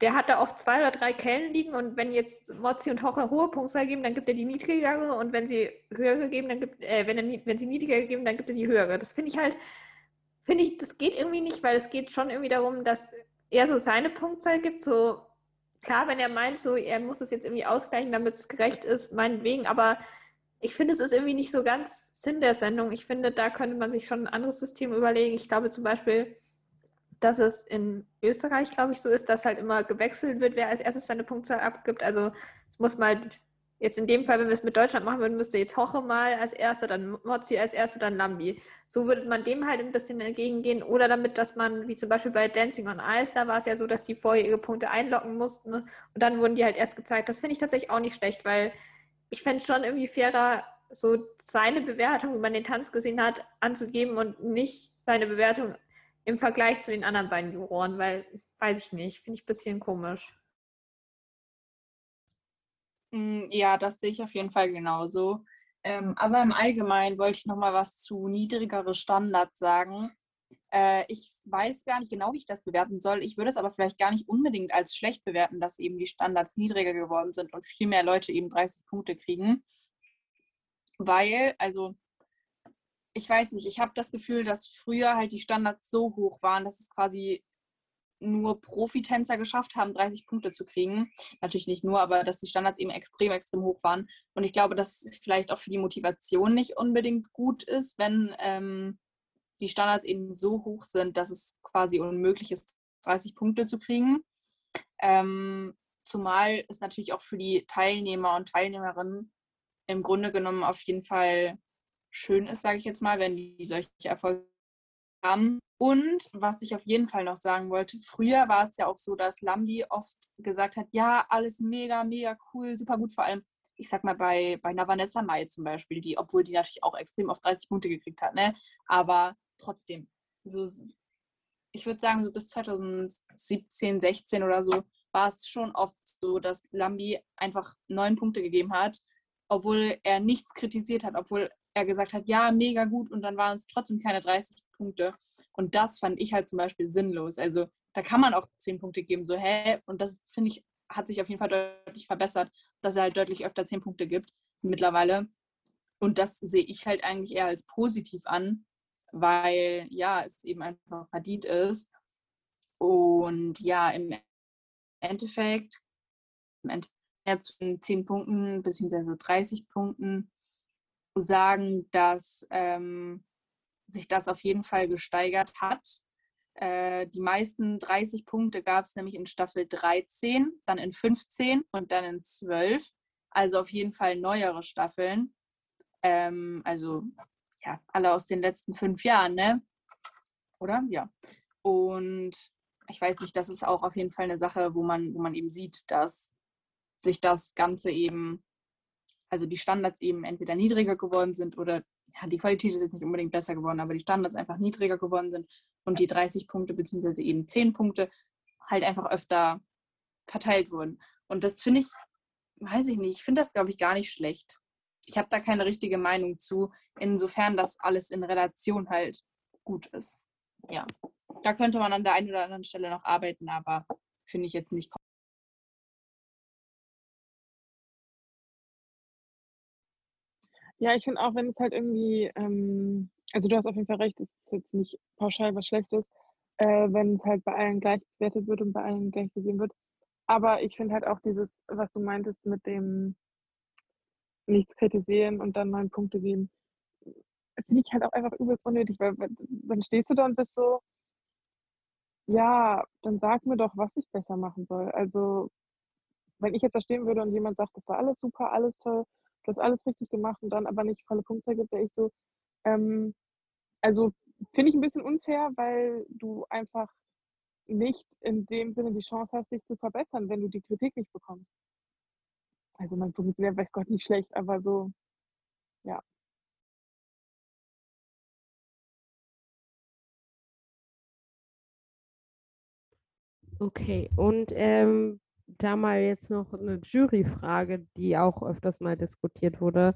S2: Der hat da oft zwei oder drei Kellen liegen und wenn jetzt Mozzi und Hoche hohe Punktzahl geben, dann gibt er die niedrigere und wenn sie höhere geben, dann gibt äh, wenn, er, wenn sie niedriger geben, dann gibt er die höhere. Das finde ich halt, finde ich, das geht irgendwie nicht, weil es geht schon irgendwie darum, dass er so seine Punktzahl gibt, so klar, wenn er meint, so, er muss es jetzt irgendwie ausgleichen, damit es gerecht ist, meinetwegen, aber ich finde, es ist irgendwie nicht so ganz Sinn der Sendung. Ich finde, da könnte man sich schon ein anderes System überlegen. Ich glaube zum Beispiel, dass es in Österreich, glaube ich, so ist, dass halt immer gewechselt wird, wer als erstes seine Punktzahl abgibt. Also es muss mal Jetzt in dem Fall, wenn wir es mit Deutschland machen würden, müsste jetzt Hoche mal als Erster, dann Mozzi als Erster, dann Lambi. So würde man dem halt ein bisschen entgegengehen. Oder damit, dass man, wie zum Beispiel bei Dancing on Ice, da war es ja so, dass die vorher ihre Punkte einloggen mussten und dann wurden die halt erst gezeigt. Das finde ich tatsächlich auch nicht schlecht, weil ich fände es schon irgendwie fairer, so seine Bewertung, wie man den Tanz gesehen hat, anzugeben und nicht seine Bewertung im Vergleich zu den anderen beiden Juroren, weil, weiß ich nicht, finde ich ein bisschen komisch.
S4: Mm, ja, das sehe ich auf jeden Fall genauso. Ähm, aber im Allgemeinen wollte ich noch mal was zu niedrigere Standards sagen. Äh, ich weiß gar nicht genau, wie ich das bewerten soll. Ich würde es aber vielleicht gar nicht unbedingt als schlecht bewerten, dass eben die Standards niedriger geworden sind und viel mehr Leute eben 30 Punkte kriegen. Weil, also, ich weiß nicht, ich habe das Gefühl, dass früher halt die Standards so hoch waren, dass es quasi nur Profitänzer geschafft haben, 30 Punkte zu kriegen. Natürlich nicht nur, aber dass die Standards eben extrem, extrem hoch waren. Und ich glaube, dass vielleicht auch für die Motivation nicht unbedingt gut ist, wenn ähm, die Standards eben so hoch sind, dass es quasi unmöglich ist, 30 Punkte zu kriegen. Ähm, zumal es natürlich auch für die Teilnehmer und Teilnehmerinnen im Grunde genommen auf jeden Fall schön ist, sage ich jetzt mal, wenn die solche Erfolge haben. Und was ich auf jeden Fall noch sagen wollte, früher war es ja auch so, dass Lambi oft gesagt hat, ja, alles mega, mega cool, super gut, vor allem, ich sag mal, bei, bei einer Vanessa Mai zum Beispiel, die, obwohl die natürlich auch extrem auf 30 Punkte gekriegt hat, ne? Aber trotzdem, so, ich würde sagen, so bis 2017, 16 oder so, war es schon oft so, dass Lambi einfach neun Punkte gegeben hat, obwohl er nichts kritisiert hat, obwohl er gesagt hat, ja, mega gut und dann waren es trotzdem keine 30 Punkte. Und das fand ich halt zum Beispiel sinnlos. Also da kann man auch zehn Punkte geben, so, hä? Und das finde ich, hat sich auf jeden Fall deutlich verbessert, dass er halt deutlich öfter zehn Punkte gibt mittlerweile. Und das sehe ich halt eigentlich eher als positiv an, weil ja, es eben einfach verdient ist. Und ja, im Endeffekt, im Endeffekt von 10 Punkten bzw. 30 Punkten sagen, dass ähm, sich das auf jeden Fall gesteigert hat. Äh, die meisten 30 Punkte gab es nämlich in Staffel 13, dann in 15 und dann in 12. Also auf jeden Fall neuere Staffeln. Ähm, also ja, alle aus den letzten fünf Jahren, ne? Oder? Ja. Und ich weiß nicht, das ist auch auf jeden Fall eine Sache, wo man, wo man eben sieht, dass sich das Ganze eben, also die Standards eben entweder niedriger geworden sind oder ja, die Qualität ist jetzt nicht unbedingt besser geworden, aber die Standards einfach niedriger geworden sind und die 30 Punkte beziehungsweise eben 10 Punkte halt einfach öfter verteilt wurden. Und das finde ich, weiß ich nicht, ich finde das, glaube ich, gar nicht schlecht. Ich habe da keine richtige Meinung zu, insofern das alles in Relation halt gut ist. Ja, da könnte man an der einen oder anderen Stelle noch arbeiten, aber finde ich jetzt nicht
S5: Ja, ich finde auch, wenn es halt irgendwie, ähm, also du hast auf jeden Fall recht, es ist jetzt nicht pauschal was Schlechtes, äh, wenn es halt bei allen gleich bewertet wird und bei allen gleich gesehen wird. Aber ich finde halt auch dieses, was du meintest mit dem nichts kritisieren und dann neun Punkte geben, finde ich halt auch einfach übelst unnötig, weil dann stehst du da und bist so, ja, dann sag mir doch, was ich besser machen soll. Also, wenn ich jetzt da stehen würde und jemand sagt, das war alles super, alles toll, du hast alles richtig gemacht und dann aber nicht volle Punkte gibt, wäre ich so, ähm, also finde ich ein bisschen unfair, weil du einfach nicht in dem Sinne die Chance hast, dich zu verbessern, wenn du die Kritik nicht bekommst. Also mein ist weiß Gott nicht schlecht, aber so, ja.
S3: Okay, und ähm, da mal jetzt noch eine Juryfrage, die auch öfters mal diskutiert wurde.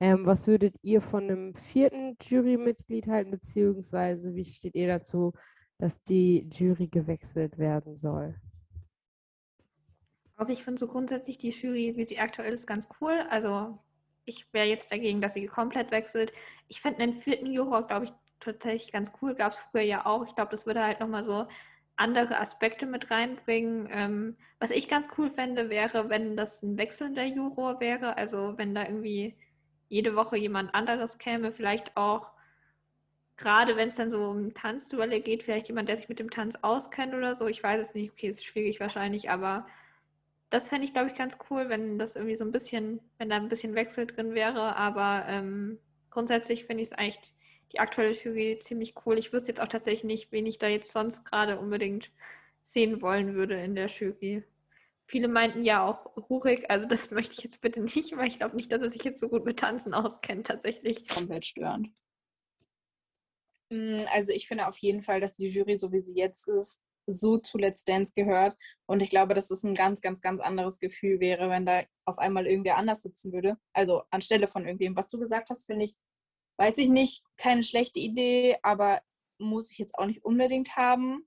S3: Ähm, was würdet ihr von einem vierten Jurymitglied halten, beziehungsweise wie steht ihr dazu, dass die Jury gewechselt werden soll?
S2: Also ich finde so grundsätzlich die Jury, wie sie aktuell ist, ganz cool. Also ich wäre jetzt dagegen, dass sie komplett wechselt. Ich finde einen vierten Juror, glaube ich, tatsächlich ganz cool. Gab es früher ja auch. Ich glaube, das würde halt nochmal so andere Aspekte mit reinbringen. Ähm, was ich ganz cool fände, wäre, wenn das ein wechselnder Juror wäre. Also wenn da irgendwie jede Woche jemand anderes käme, vielleicht auch gerade wenn es dann so um Tanzduelle geht, vielleicht jemand, der sich mit dem Tanz auskennt oder so. Ich weiß es nicht, okay, ist schwierig wahrscheinlich, aber das fände ich, glaube ich, ganz cool, wenn das irgendwie so ein bisschen, wenn da ein bisschen Wechsel drin wäre. Aber ähm, grundsätzlich finde ich es eigentlich die aktuelle Jury ziemlich cool. Ich wüsste jetzt auch tatsächlich nicht, wen ich da jetzt sonst gerade unbedingt sehen wollen würde in der Jury. Viele meinten ja auch Rurik, also das möchte ich jetzt bitte nicht, weil ich glaube nicht, dass er sich jetzt so gut mit Tanzen auskennt, tatsächlich.
S4: Komplett störend. Mm, also ich finde auf jeden Fall, dass die Jury, so wie sie jetzt ist, so zu Let's Dance gehört. Und ich glaube, dass es ein ganz, ganz, ganz anderes Gefühl wäre, wenn da auf einmal irgendwer anders sitzen würde. Also anstelle von irgendwem. Was du gesagt hast, finde ich, weiß ich nicht, keine schlechte Idee, aber muss ich jetzt auch nicht unbedingt haben.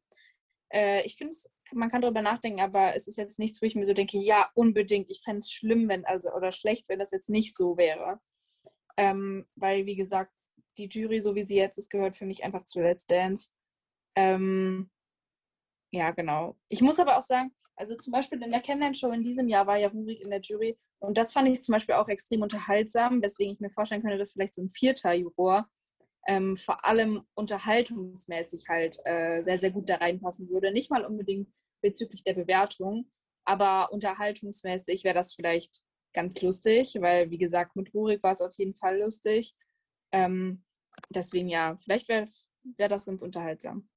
S4: Äh, ich finde es, man kann darüber nachdenken, aber es ist jetzt nichts, wo ich mir so denke, ja, unbedingt, ich fände es schlimm, wenn, also, oder schlecht, wenn das jetzt nicht so wäre. Ähm, weil, wie gesagt, die Jury, so wie sie jetzt ist, gehört für mich einfach zu Let's Dance. Ähm, ja, genau. Ich muss aber auch sagen, also zum Beispiel in der Kennenlernshow in diesem Jahr war ja Rurik in der Jury und das fand ich zum Beispiel auch extrem unterhaltsam, weswegen ich mir vorstellen könnte, dass vielleicht so ein vierter Juror ähm, vor allem unterhaltungsmäßig halt äh, sehr, sehr gut da reinpassen würde. Nicht mal unbedingt bezüglich der Bewertung, aber unterhaltungsmäßig wäre das vielleicht ganz lustig, weil wie gesagt, mit Rurik war es auf jeden Fall lustig. Ähm, deswegen ja, vielleicht wäre wär das ganz unterhaltsam.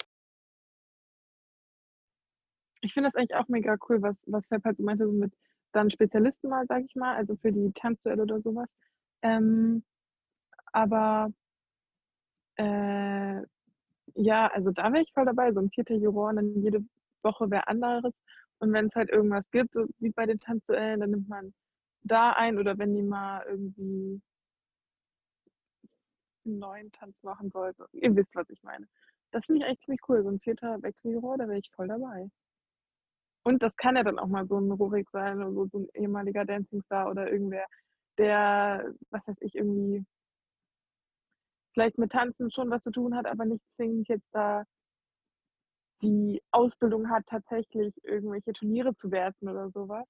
S5: Ich finde das eigentlich auch mega cool, was, was Fab halt so meinte, so mit dann Spezialisten mal, sag ich mal, also für die Tanzduelle oder sowas. Ähm, aber äh, ja, also da wäre ich voll dabei, so ein vierter Juror und dann jede Woche wäre anderes. Und wenn es halt irgendwas gibt, so wie bei den Tanzduellen, dann nimmt man da ein oder wenn die mal irgendwie einen neuen Tanz machen sollten. Ihr wisst, was ich meine. Das finde ich echt ziemlich cool. So ein vierter Wechseljuror, da wäre ich voll dabei. Und das kann ja dann auch mal so ein Rurik sein oder so, so ein ehemaliger Dancing Star oder irgendwer, der, was weiß ich, irgendwie vielleicht mit Tanzen schon was zu tun hat, aber nicht zwingend jetzt da die Ausbildung hat, tatsächlich irgendwelche Turniere zu werten oder sowas.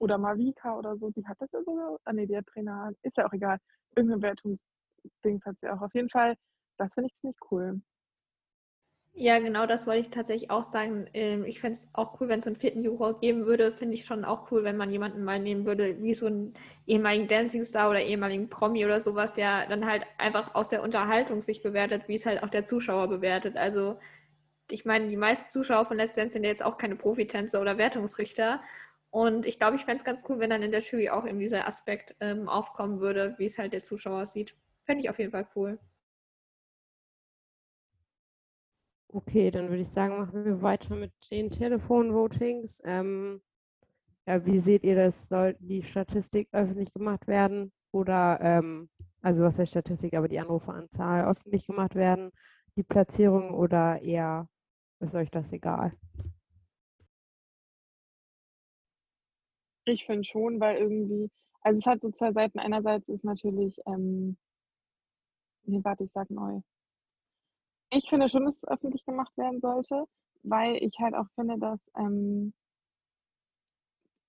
S5: Oder Mavika oder so, die hat das ja sogar. Ah nee, der Trainer ist ja auch egal. Irgendein Wertungsding hat sie auch. Auf jeden Fall, das finde ich ziemlich cool.
S2: Ja, genau, das wollte ich tatsächlich auch sagen. Ähm, ich fände es auch cool, wenn es einen vierten Juror geben würde. Finde ich schon auch cool, wenn man jemanden mal nehmen würde, wie so einen ehemaligen Dancing Star oder ehemaligen Promi oder sowas, der dann halt einfach aus der Unterhaltung sich bewertet, wie es halt auch der Zuschauer bewertet. Also, ich meine, die meisten Zuschauer von Let's Dance sind ja jetzt auch keine Profitänzer oder Wertungsrichter. Und ich glaube, ich fände es ganz cool, wenn dann in der Jury auch eben dieser Aspekt ähm, aufkommen würde, wie es halt der Zuschauer sieht. Fände ich auf jeden Fall cool.
S3: Okay, dann würde ich sagen, machen wir weiter mit den Telefonvotings. Ähm, ja, wie seht ihr das? Soll die Statistik öffentlich gemacht werden? Oder, ähm, also was heißt Statistik, aber die Anruferanzahl öffentlich gemacht werden? Die Platzierung oder eher ist euch das egal?
S5: Ich finde schon, weil irgendwie, also es hat so zwei Seiten. Einerseits ist natürlich, ähm, nee, warte, ich sag neu. Ich finde schon, dass es öffentlich gemacht werden sollte, weil ich halt auch finde, dass, ähm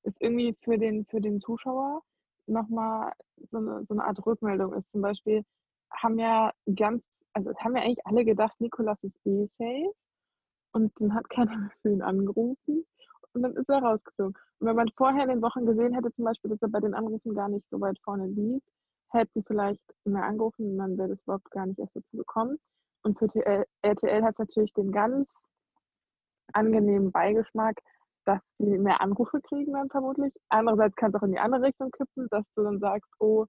S5: ist irgendwie für den, für den Zuschauer nochmal so eine, so eine Art Rückmeldung ist. Zum Beispiel haben ja ganz, also es haben ja eigentlich alle gedacht, Nikolas ist eh safe und dann hat keiner für ihn angerufen und dann ist er rausgeflogen. Und wenn man vorher in den Wochen gesehen hätte, zum Beispiel, dass er bei den Anrufen gar nicht so weit vorne liegt, hätten vielleicht mehr angerufen und dann wäre das überhaupt gar nicht erst dazu gekommen. Und für RTL hat es natürlich den ganz angenehmen Beigeschmack, dass sie mehr Anrufe kriegen dann vermutlich. Andererseits kann es auch in die andere Richtung kippen, dass du dann sagst, oh,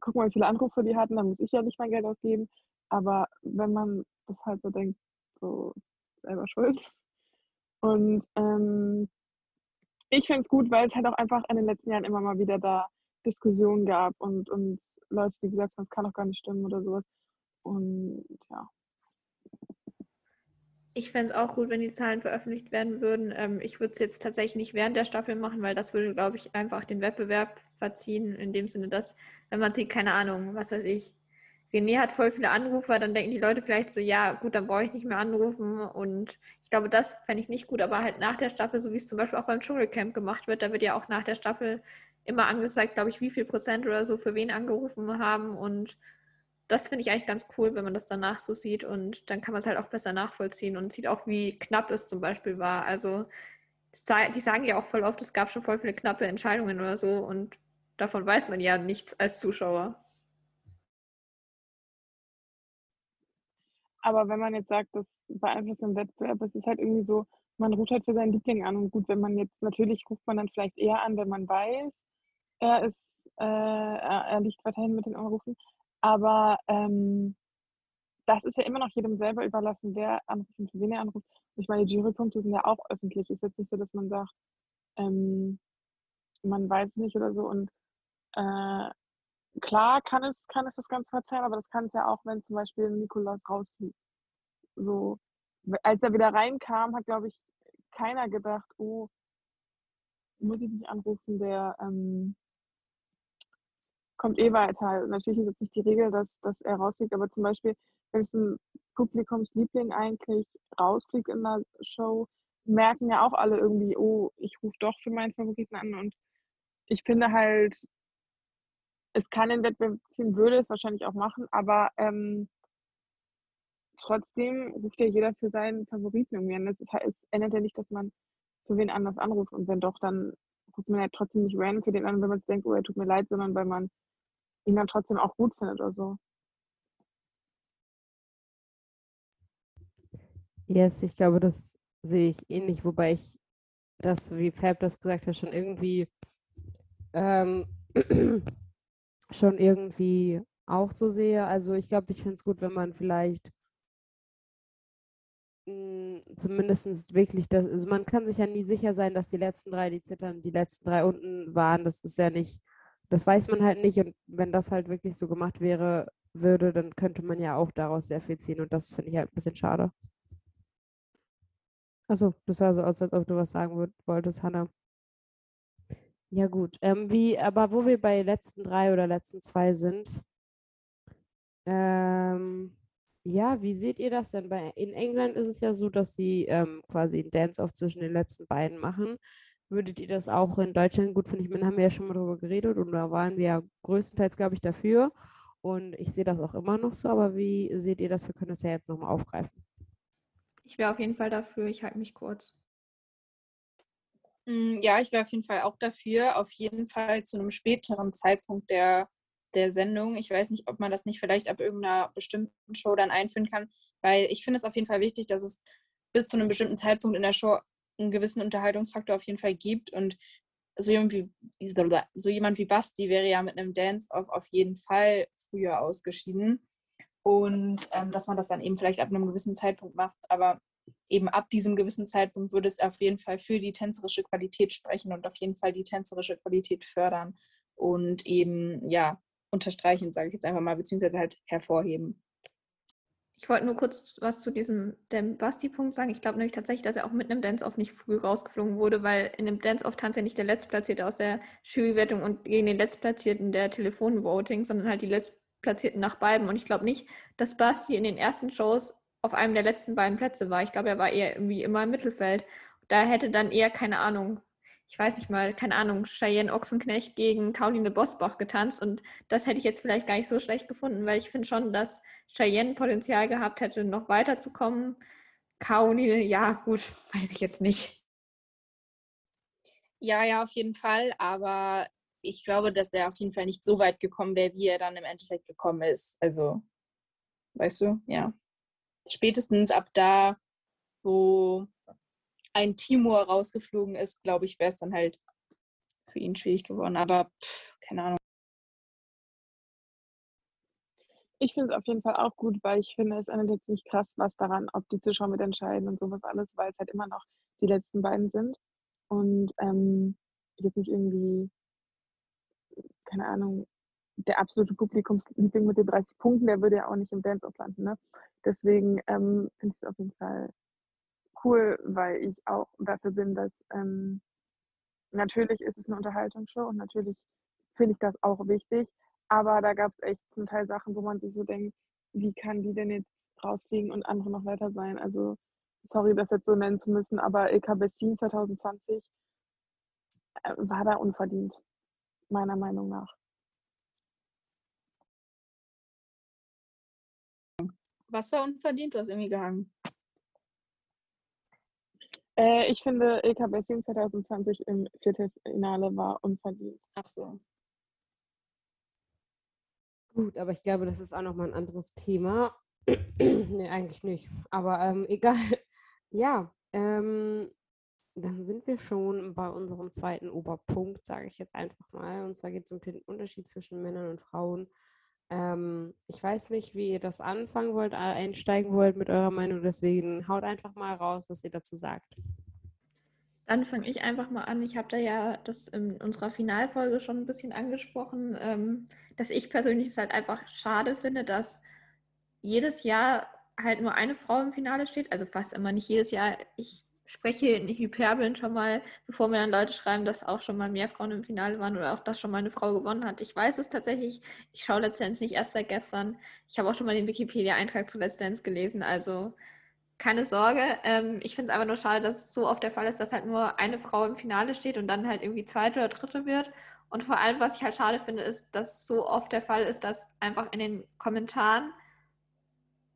S5: guck mal, wie viele Anrufe die hatten, dann muss ich ja nicht mein Geld ausgeben. Aber wenn man das halt so denkt, so selber schuld. Und ähm, ich finde es gut, weil es halt auch einfach in den letzten Jahren immer mal wieder da Diskussionen gab und, und Leute, die gesagt haben, es kann doch gar nicht stimmen oder sowas. Und ja.
S2: Ich fände es auch gut, wenn die Zahlen veröffentlicht werden würden. Ähm, ich würde es jetzt tatsächlich nicht während der Staffel machen, weil das würde, glaube ich, einfach den Wettbewerb verziehen. In dem Sinne, dass, wenn man sieht, keine Ahnung, was weiß ich, René hat voll viele Anrufer, dann denken die Leute vielleicht so, ja, gut, dann brauche ich nicht mehr anrufen. Und ich glaube, das fände ich nicht gut, aber halt nach der Staffel, so wie es zum Beispiel auch beim Dschungelcamp gemacht wird, da wird ja auch nach der Staffel immer angezeigt, glaube ich, wie viel Prozent oder so für wen angerufen haben. Und das finde ich eigentlich ganz cool, wenn man das danach so sieht und dann kann man es halt auch besser nachvollziehen und sieht auch, wie knapp es zum Beispiel war. Also die sagen ja auch voll oft, es gab schon voll viele knappe Entscheidungen oder so und davon weiß man ja nichts als Zuschauer.
S5: Aber wenn man jetzt sagt, das beeinflusst den Wettbewerb, es ist halt irgendwie so, man ruft halt für seinen Liebling an. Und gut, wenn man jetzt, natürlich ruft man dann vielleicht eher an, wenn man weiß, er ist, äh, er, liegt weiterhin mit den Anrufen. Aber ähm, das ist ja immer noch jedem selber überlassen, wer anruft und wen er anruft. Ich meine, die Jurypunkte sind ja auch öffentlich. Ist jetzt nicht so, dass man sagt, ähm, man weiß nicht oder so. Und äh, klar kann es, kann es das Ganze verzerren, aber das kann es ja auch, wenn zum Beispiel Nikolaus rausfliegt. So, als er wieder reinkam, hat, glaube ich, keiner gedacht, oh, muss ich nicht anrufen, der ähm, kommt eh weiter. Natürlich ist jetzt nicht die Regel, dass, dass er rausfliegt, aber zum Beispiel, wenn es ein Publikumsliebling eigentlich rausfliegt in der Show, merken ja auch alle irgendwie, oh, ich rufe doch für meinen Favoriten an und ich finde halt, es kann den Wettbewerb ziehen, würde es wahrscheinlich auch machen, aber ähm, trotzdem ruft ja jeder für seinen Favoriten irgendwie an. Das ist, es ändert ja nicht, dass man für wen anders anruft und wenn doch, dann ruft man ja trotzdem nicht random für den an, wenn man denkt, oh, er tut mir leid, sondern weil man ihn dann trotzdem auch gut findet oder so.
S3: Yes, ich glaube, das sehe ich ähnlich, wobei ich das, wie Fab das gesagt hat, schon irgendwie ähm, schon irgendwie auch so sehe. Also ich glaube, ich finde es gut, wenn man vielleicht mh, hm, zumindest wirklich das, also man kann sich ja nie sicher sein, dass die letzten drei, die zittern, die letzten drei unten waren. Das ist ja nicht das weiß man halt nicht. Und wenn das halt wirklich so gemacht wäre, würde, dann könnte man ja auch daraus sehr viel ziehen. Und das finde ich halt ein bisschen schade. Achso, das sah so aus, als ob du was sagen wolltest, Hanna. Ja, gut. Ähm, wie, aber wo wir bei letzten drei oder letzten zwei sind, ähm, ja, wie seht ihr das denn? Bei, in England ist es ja so, dass sie ähm, quasi einen Dance-Off zwischen den letzten beiden machen. Würdet ihr das auch in Deutschland gut finden? Ich meine, haben wir ja schon mal darüber geredet und da waren wir ja größtenteils, glaube ich, dafür. Und ich sehe das auch immer noch so, aber wie seht ihr das? Wir können das ja jetzt nochmal aufgreifen.
S2: Ich wäre auf jeden Fall dafür, ich halte mich kurz.
S4: Mm, ja, ich wäre auf jeden Fall auch dafür, auf jeden Fall zu einem späteren Zeitpunkt der, der Sendung. Ich weiß nicht, ob man das nicht vielleicht ab irgendeiner bestimmten Show dann einführen kann, weil ich finde es auf jeden Fall wichtig, dass es bis zu einem bestimmten Zeitpunkt in der Show einen gewissen Unterhaltungsfaktor auf jeden Fall gibt. Und so jemand wie, so jemand wie Basti wäre ja mit einem Dance-Off auf jeden Fall früher ausgeschieden. Und ähm, dass man das dann eben vielleicht ab einem gewissen Zeitpunkt macht. Aber eben ab diesem gewissen Zeitpunkt würde es auf jeden Fall für die tänzerische Qualität sprechen und auf jeden Fall die tänzerische Qualität fördern und eben, ja, unterstreichen, sage ich jetzt einfach mal, beziehungsweise halt hervorheben.
S2: Ich wollte nur kurz was zu diesem Basti-Punkt sagen. Ich glaube nämlich tatsächlich, dass er auch mit einem Dance-Off nicht früh rausgeflogen wurde, weil in einem Dance-Off tanzt ja nicht der Letztplatzierte aus der Jurywertung und gegen den Letztplatzierten der Telefonvoting, sondern halt die Letztplatzierten nach beiden. Und ich glaube nicht, dass Basti in den ersten Shows auf einem der letzten beiden Plätze war. Ich glaube, er war eher irgendwie immer im Mittelfeld. Da hätte dann eher, keine Ahnung, ich weiß nicht mal, keine Ahnung, Cheyenne Ochsenknecht gegen Caroline Bosbach getanzt und das hätte ich jetzt vielleicht gar nicht so schlecht gefunden, weil ich finde schon, dass Cheyenne Potenzial gehabt hätte, noch weiterzukommen. Caroline, ja, gut, weiß ich jetzt nicht.
S4: Ja, ja, auf jeden Fall, aber ich glaube, dass er auf jeden Fall nicht so weit gekommen wäre, wie er dann im Endeffekt gekommen ist. Also, weißt du, ja. Spätestens ab da, wo ein Timur rausgeflogen ist, glaube ich, wäre es dann halt für ihn schwierig geworden. Aber pff, keine Ahnung.
S5: Ich finde es auf jeden Fall auch gut, weil ich finde, es ändert jetzt nicht krass was daran, ob die Zuschauer mitentscheiden und sowas alles, weil es halt immer noch die letzten beiden sind. Und ähm, jetzt nicht irgendwie keine Ahnung, der absolute Publikumsliebling mit den 30 Punkten, der würde ja auch nicht im Dance-Off landen. Ne? Deswegen ähm, finde ich es auf jeden Fall cool, weil ich auch dafür bin, dass ähm, natürlich ist es eine Unterhaltungsshow und natürlich finde ich das auch wichtig, aber da gab es echt zum Teil Sachen, wo man sich so denkt, wie kann die denn jetzt rausfliegen und andere noch weiter sein? Also sorry, das jetzt so nennen zu müssen, aber Ilka Bessin 2020 äh, war da unverdient meiner Meinung nach.
S4: Was war unverdient? Du hast irgendwie gehangen.
S5: Äh, ich finde, Ilka Bessin 2020 im Viertelfinale war unverdient.
S4: Ach so.
S3: Gut, aber ich glaube, das ist auch nochmal ein anderes Thema. nee, eigentlich nicht. Aber ähm, egal. Ja, ähm, dann sind wir schon bei unserem zweiten Oberpunkt, sage ich jetzt einfach mal. Und zwar geht es um den Unterschied zwischen Männern und Frauen. Ähm, ich weiß nicht, wie ihr das anfangen wollt, einsteigen wollt mit eurer Meinung. Deswegen haut einfach mal raus, was ihr dazu sagt.
S2: Dann fange ich einfach mal an. Ich habe da ja das in unserer Finalfolge schon ein bisschen angesprochen, ähm, dass ich persönlich es halt einfach schade finde, dass jedes Jahr halt nur eine Frau im Finale steht. Also fast immer nicht jedes Jahr. Ich spreche in Hyperbeln schon mal, bevor mir dann Leute schreiben, dass auch schon mal mehr Frauen im Finale waren oder auch, dass schon mal eine Frau gewonnen hat. Ich weiß es tatsächlich. Ich schaue Let's Dance nicht erst seit gestern. Ich habe auch schon mal den Wikipedia-Eintrag zu Let's Dance gelesen. Also keine Sorge. Ähm, ich finde es einfach nur schade, dass es so oft der Fall ist, dass halt nur eine Frau im Finale steht und dann halt irgendwie zweite oder dritte wird. Und vor allem, was ich halt schade finde, ist, dass so oft der Fall ist, dass einfach in den Kommentaren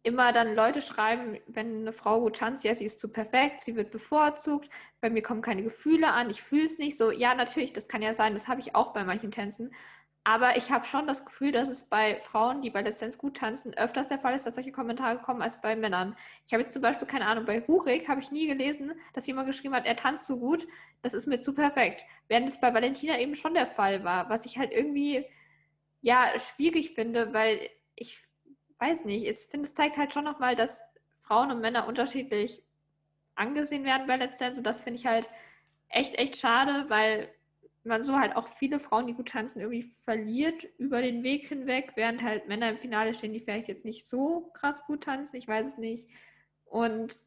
S2: immer dann Leute schreiben, wenn eine Frau gut tanzt, ja, sie ist zu perfekt, sie wird bevorzugt, bei mir kommen keine Gefühle an, ich fühle es nicht so. Ja, natürlich, das kann ja sein, das habe ich auch bei manchen Tänzen. Aber ich habe schon das Gefühl, dass es bei Frauen, die bei Dance gut tanzen, öfters der Fall ist, dass solche Kommentare kommen als bei Männern. Ich habe jetzt zum Beispiel, keine Ahnung, bei Rurik habe ich nie gelesen, dass jemand geschrieben hat, er tanzt so gut, das ist mir zu perfekt. Während es bei Valentina eben schon der Fall war, was ich halt irgendwie, ja, schwierig finde, weil ich weiß nicht, ich finde, es zeigt halt schon nochmal, dass Frauen und Männer unterschiedlich angesehen werden bei Let's Dance. Und das finde ich halt echt, echt schade, weil man so halt auch viele Frauen, die gut tanzen, irgendwie verliert über den Weg hinweg, während halt Männer im Finale stehen, die vielleicht jetzt nicht so krass gut tanzen. Ich weiß es nicht. Und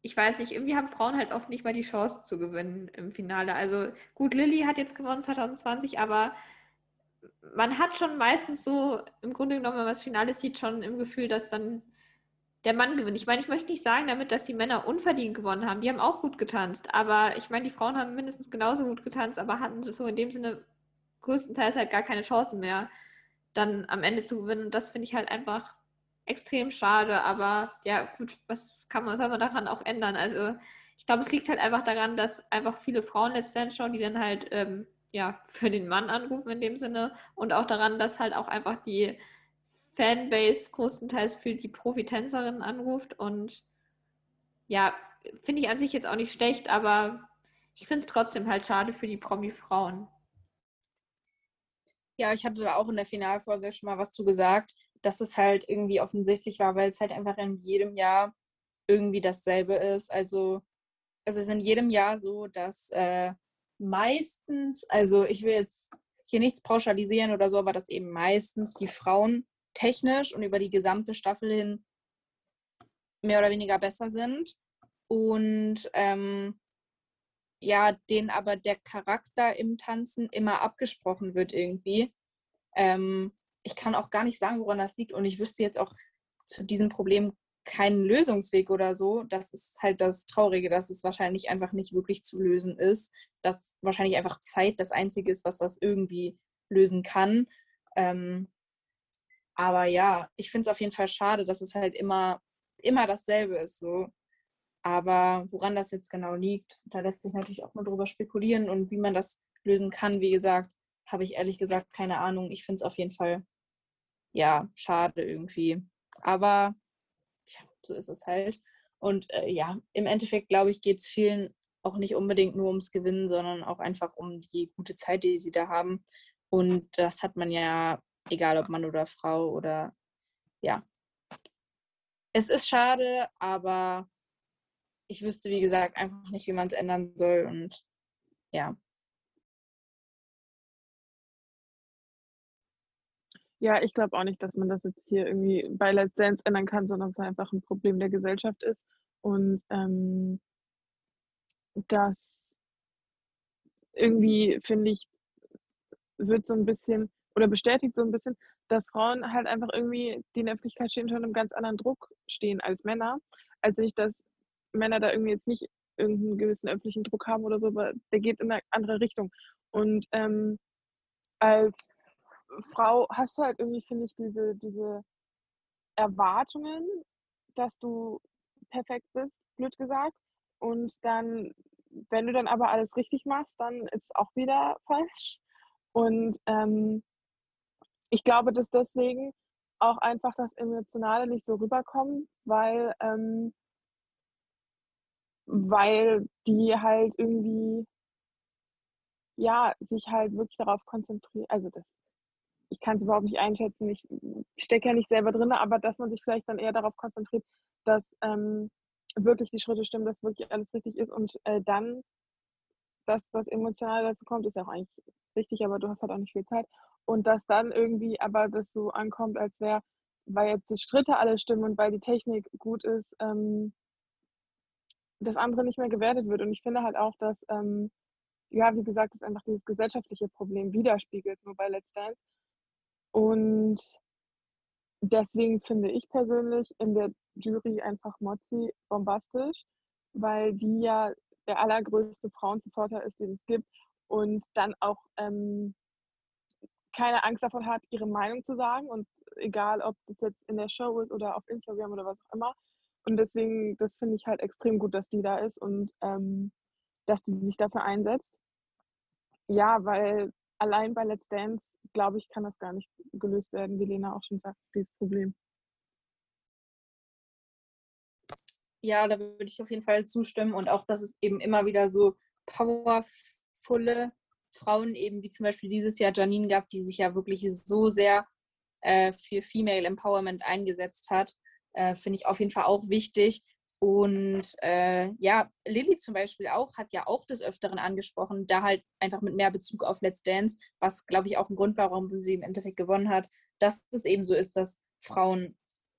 S2: ich weiß nicht, irgendwie haben Frauen halt oft nicht mal die Chance zu gewinnen im Finale. Also gut, Lilly hat jetzt gewonnen 2020, aber man hat schon meistens so, im Grunde genommen, wenn man das Finale sieht, schon im Gefühl, dass dann der Mann gewinnt. Ich meine, ich möchte nicht sagen damit, dass die Männer unverdient gewonnen haben. Die haben auch gut getanzt. Aber ich meine, die Frauen haben mindestens genauso gut getanzt, aber hatten so in dem Sinne größtenteils halt gar keine Chance mehr, dann am Ende zu gewinnen. Und das finde ich halt einfach extrem schade. Aber ja, gut, was kann man, soll man daran auch ändern? Also ich glaube, es liegt halt einfach daran, dass einfach viele Frauen letztendlich schon, die dann halt ähm, ja, für den Mann anrufen in dem Sinne und auch daran, dass halt auch einfach die Fanbase größtenteils für die Profitänzerin anruft und ja, finde ich an sich jetzt auch nicht schlecht, aber ich finde es trotzdem halt schade für die Promi-Frauen.
S4: Ja, ich hatte da auch in der Finalfolge schon mal was zu gesagt, dass es halt irgendwie offensichtlich war, weil es halt einfach in jedem Jahr irgendwie dasselbe ist. Also es ist in jedem Jahr so, dass äh, meistens, also ich will jetzt hier nichts pauschalisieren oder so, aber dass eben meistens die Frauen technisch und über die gesamte Staffel hin mehr oder weniger besser sind. Und ähm, ja, denen aber der Charakter im Tanzen immer abgesprochen wird irgendwie. Ähm, ich kann auch gar nicht sagen, woran das liegt. Und ich wüsste jetzt auch zu diesem Problem keinen Lösungsweg oder so. Das ist halt das Traurige, dass es wahrscheinlich einfach nicht wirklich zu lösen ist. Dass wahrscheinlich einfach Zeit das Einzige ist, was das irgendwie lösen kann. Ähm, aber ja, ich finde es auf jeden Fall schade, dass es halt immer, immer dasselbe ist. So. Aber woran das jetzt genau liegt, da lässt sich natürlich auch mal drüber spekulieren und wie man das lösen kann, wie gesagt, habe ich ehrlich gesagt keine Ahnung. Ich finde es auf jeden Fall, ja, schade irgendwie. Aber, so ist es halt. Und äh, ja, im Endeffekt, glaube ich, geht es vielen auch nicht unbedingt nur ums Gewinnen, sondern auch einfach um die gute Zeit, die sie da haben. Und das hat man ja, egal ob Mann oder Frau oder ja. Es ist schade, aber ich wüsste, wie gesagt, einfach nicht, wie man es ändern soll. Und ja.
S5: Ja, ich glaube auch nicht, dass man das jetzt hier irgendwie bei Let's Dance ändern kann, sondern es einfach ein Problem der Gesellschaft ist. Und ähm, das irgendwie, finde ich, wird so ein bisschen oder bestätigt so ein bisschen, dass Frauen halt einfach irgendwie, die in der Öffentlichkeit stehen, schon einem ganz anderen Druck stehen als Männer. Also nicht, dass Männer da irgendwie jetzt nicht irgendeinen gewissen öffentlichen Druck haben oder so, aber der geht in eine andere Richtung. Und ähm, als Frau hast du halt irgendwie, finde ich, diese, diese Erwartungen, dass du perfekt bist, blöd gesagt. Und dann, wenn du dann aber alles richtig machst, dann ist es auch wieder falsch. Und ähm, ich glaube, dass deswegen auch einfach das Emotionale nicht so rüberkommt, weil, ähm, weil die halt irgendwie, ja, sich halt wirklich darauf konzentrieren. Also das ich kann es überhaupt nicht einschätzen, ich stecke ja nicht selber drin, aber dass man sich vielleicht dann eher darauf konzentriert, dass ähm, wirklich die Schritte stimmen, dass wirklich alles richtig ist und äh, dann, dass das Emotionale dazu kommt, ist ja auch eigentlich richtig, aber du hast halt auch nicht viel Zeit. Und dass dann irgendwie aber das so ankommt, als wäre, weil jetzt die Schritte alle stimmen und weil die Technik gut ist, ähm, das andere nicht mehr gewertet wird. Und ich finde halt auch, dass, ähm, ja, wie gesagt, es einfach dieses gesellschaftliche Problem widerspiegelt, nur bei Let's Dance. Und deswegen finde ich persönlich in der Jury einfach Mozzi bombastisch, weil die ja der allergrößte Frauensupporter ist, den es gibt und dann auch ähm, keine Angst davon hat, ihre Meinung zu sagen und egal, ob das jetzt in der Show ist oder auf Instagram oder was auch immer. Und deswegen, das finde ich halt extrem gut, dass die da ist und ähm, dass die sich dafür einsetzt. Ja, weil allein bei Let's Dance, glaube ich, kann das gar nicht gelöst werden, wie Lena auch schon sagt, dieses Problem.
S4: Ja, da würde ich auf jeden Fall zustimmen und auch, dass es eben immer wieder so powervolle Frauen eben wie zum Beispiel dieses Jahr Janine gab, die sich ja wirklich so sehr äh, für Female Empowerment eingesetzt hat, äh, finde ich auf jeden Fall auch wichtig. Und äh, ja, Lilly zum Beispiel auch, hat ja auch des Öfteren angesprochen, da halt einfach mit mehr Bezug auf Let's Dance, was glaube ich auch ein Grund war, warum sie im Endeffekt gewonnen hat, dass es eben so ist, dass Frauen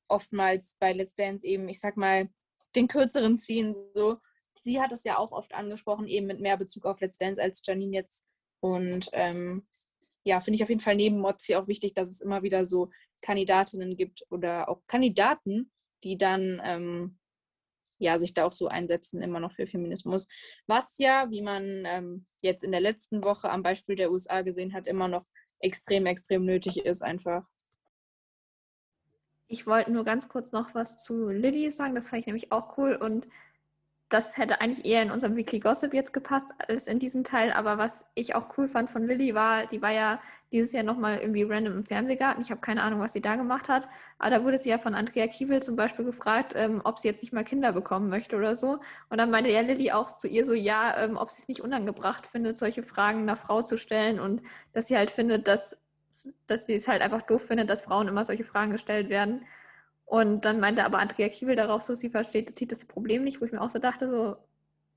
S4: oftmals bei Let's Dance eben, ich sag mal, den kürzeren ziehen. So. Sie hat es ja auch oft angesprochen, eben mit mehr Bezug auf Let's Dance als Janine jetzt. Und ähm, ja, finde ich auf jeden Fall neben Mozzi auch wichtig, dass es immer wieder so Kandidatinnen gibt oder auch Kandidaten, die dann ähm, ja, sich da auch so einsetzen, immer noch für Feminismus. Was ja, wie man ähm, jetzt in der letzten Woche am Beispiel der USA gesehen hat, immer noch extrem, extrem nötig ist einfach.
S2: Ich wollte nur ganz kurz noch was zu Lilly sagen, das fand ich nämlich auch cool und das hätte eigentlich eher in unserem Weekly Gossip jetzt gepasst als in diesem Teil. Aber was ich auch cool fand von Lilly war, die war ja dieses Jahr nochmal irgendwie random im Fernsehgarten. Ich habe keine Ahnung, was sie da gemacht hat. Aber da wurde sie ja von Andrea Kiewel zum Beispiel gefragt, ähm, ob sie jetzt nicht mal Kinder bekommen möchte oder so. Und dann meinte ja Lilly auch zu ihr so, ja, ähm, ob sie es nicht unangebracht findet, solche Fragen einer Frau zu stellen und dass sie halt findet, dass, dass sie es halt einfach doof findet, dass Frauen immer solche Fragen gestellt werden. Und dann meinte aber Andrea Kiewel darauf so, sie versteht, sieht das Problem nicht, wo ich mir auch so dachte, so,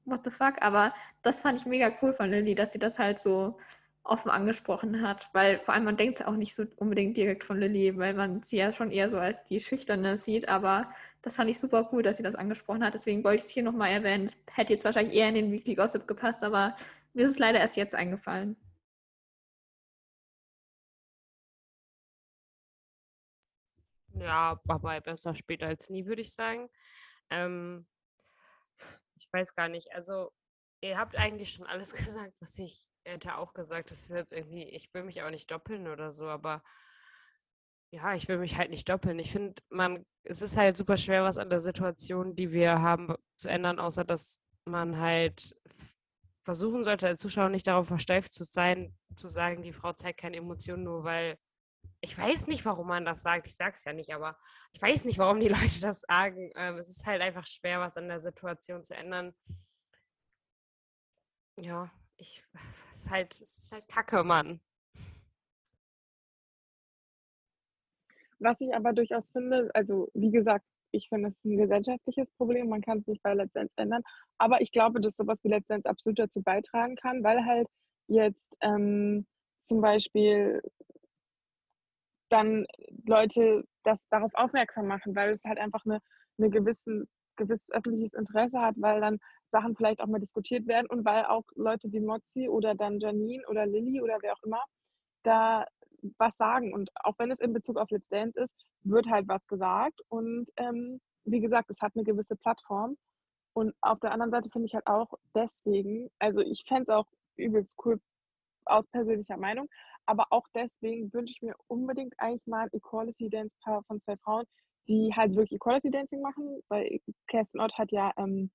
S2: what the fuck? Aber das fand ich mega cool von Lilly, dass sie das halt so offen angesprochen hat, weil vor allem man denkt auch nicht so unbedingt direkt von Lilly, weil man sie ja schon eher so als die Schüchterne sieht, aber das fand ich super cool, dass sie das angesprochen hat, deswegen wollte ich es hier nochmal erwähnen. Hätte jetzt wahrscheinlich eher in den Weekly Gossip gepasst, aber mir ist es leider erst jetzt eingefallen.
S3: Ja, aber besser später als nie, würde ich sagen. Ähm, ich weiß gar nicht. Also, ihr habt eigentlich schon alles gesagt, was ich hätte auch gesagt. Das ist halt irgendwie, ich will mich auch nicht doppeln oder so, aber ja, ich will mich halt nicht doppeln. Ich finde, man, es ist halt super schwer, was an der Situation, die wir haben, zu ändern, außer dass man halt versuchen sollte, als Zuschauer nicht darauf versteift zu sein, zu sagen, die Frau zeigt keine Emotionen, nur weil ich weiß nicht, warum man das sagt. Ich sage es ja nicht, aber ich weiß nicht, warum die Leute das sagen. Ähm, es ist halt einfach schwer, was an der Situation zu ändern. Ja, ich, es ist halt, es ist halt Kacke, Mann.
S5: Was ich aber durchaus finde, also wie gesagt, ich finde, es ein gesellschaftliches Problem, man kann es nicht bei Let's Dance ändern, aber ich glaube, dass sowas wie Let's Dance absolut dazu beitragen kann, weil halt jetzt ähm, zum Beispiel dann Leute das darauf aufmerksam machen, weil es halt einfach eine, eine gewissen, gewisses öffentliches Interesse hat, weil dann Sachen vielleicht auch mal diskutiert werden und weil auch Leute wie Mozi oder dann Janine oder Lilly oder wer auch immer da was sagen. Und auch wenn es in Bezug auf Let's Dance ist, wird halt was gesagt. Und ähm, wie gesagt, es hat eine gewisse Plattform. Und auf der anderen Seite finde ich halt auch deswegen, also ich fände es auch übelst cool aus persönlicher Meinung, aber auch deswegen wünsche ich mir unbedingt eigentlich mal ein Equality Dance Paar von zwei Frauen, die halt wirklich Equality Dancing machen, weil Kerstin Ott hat ja ähm,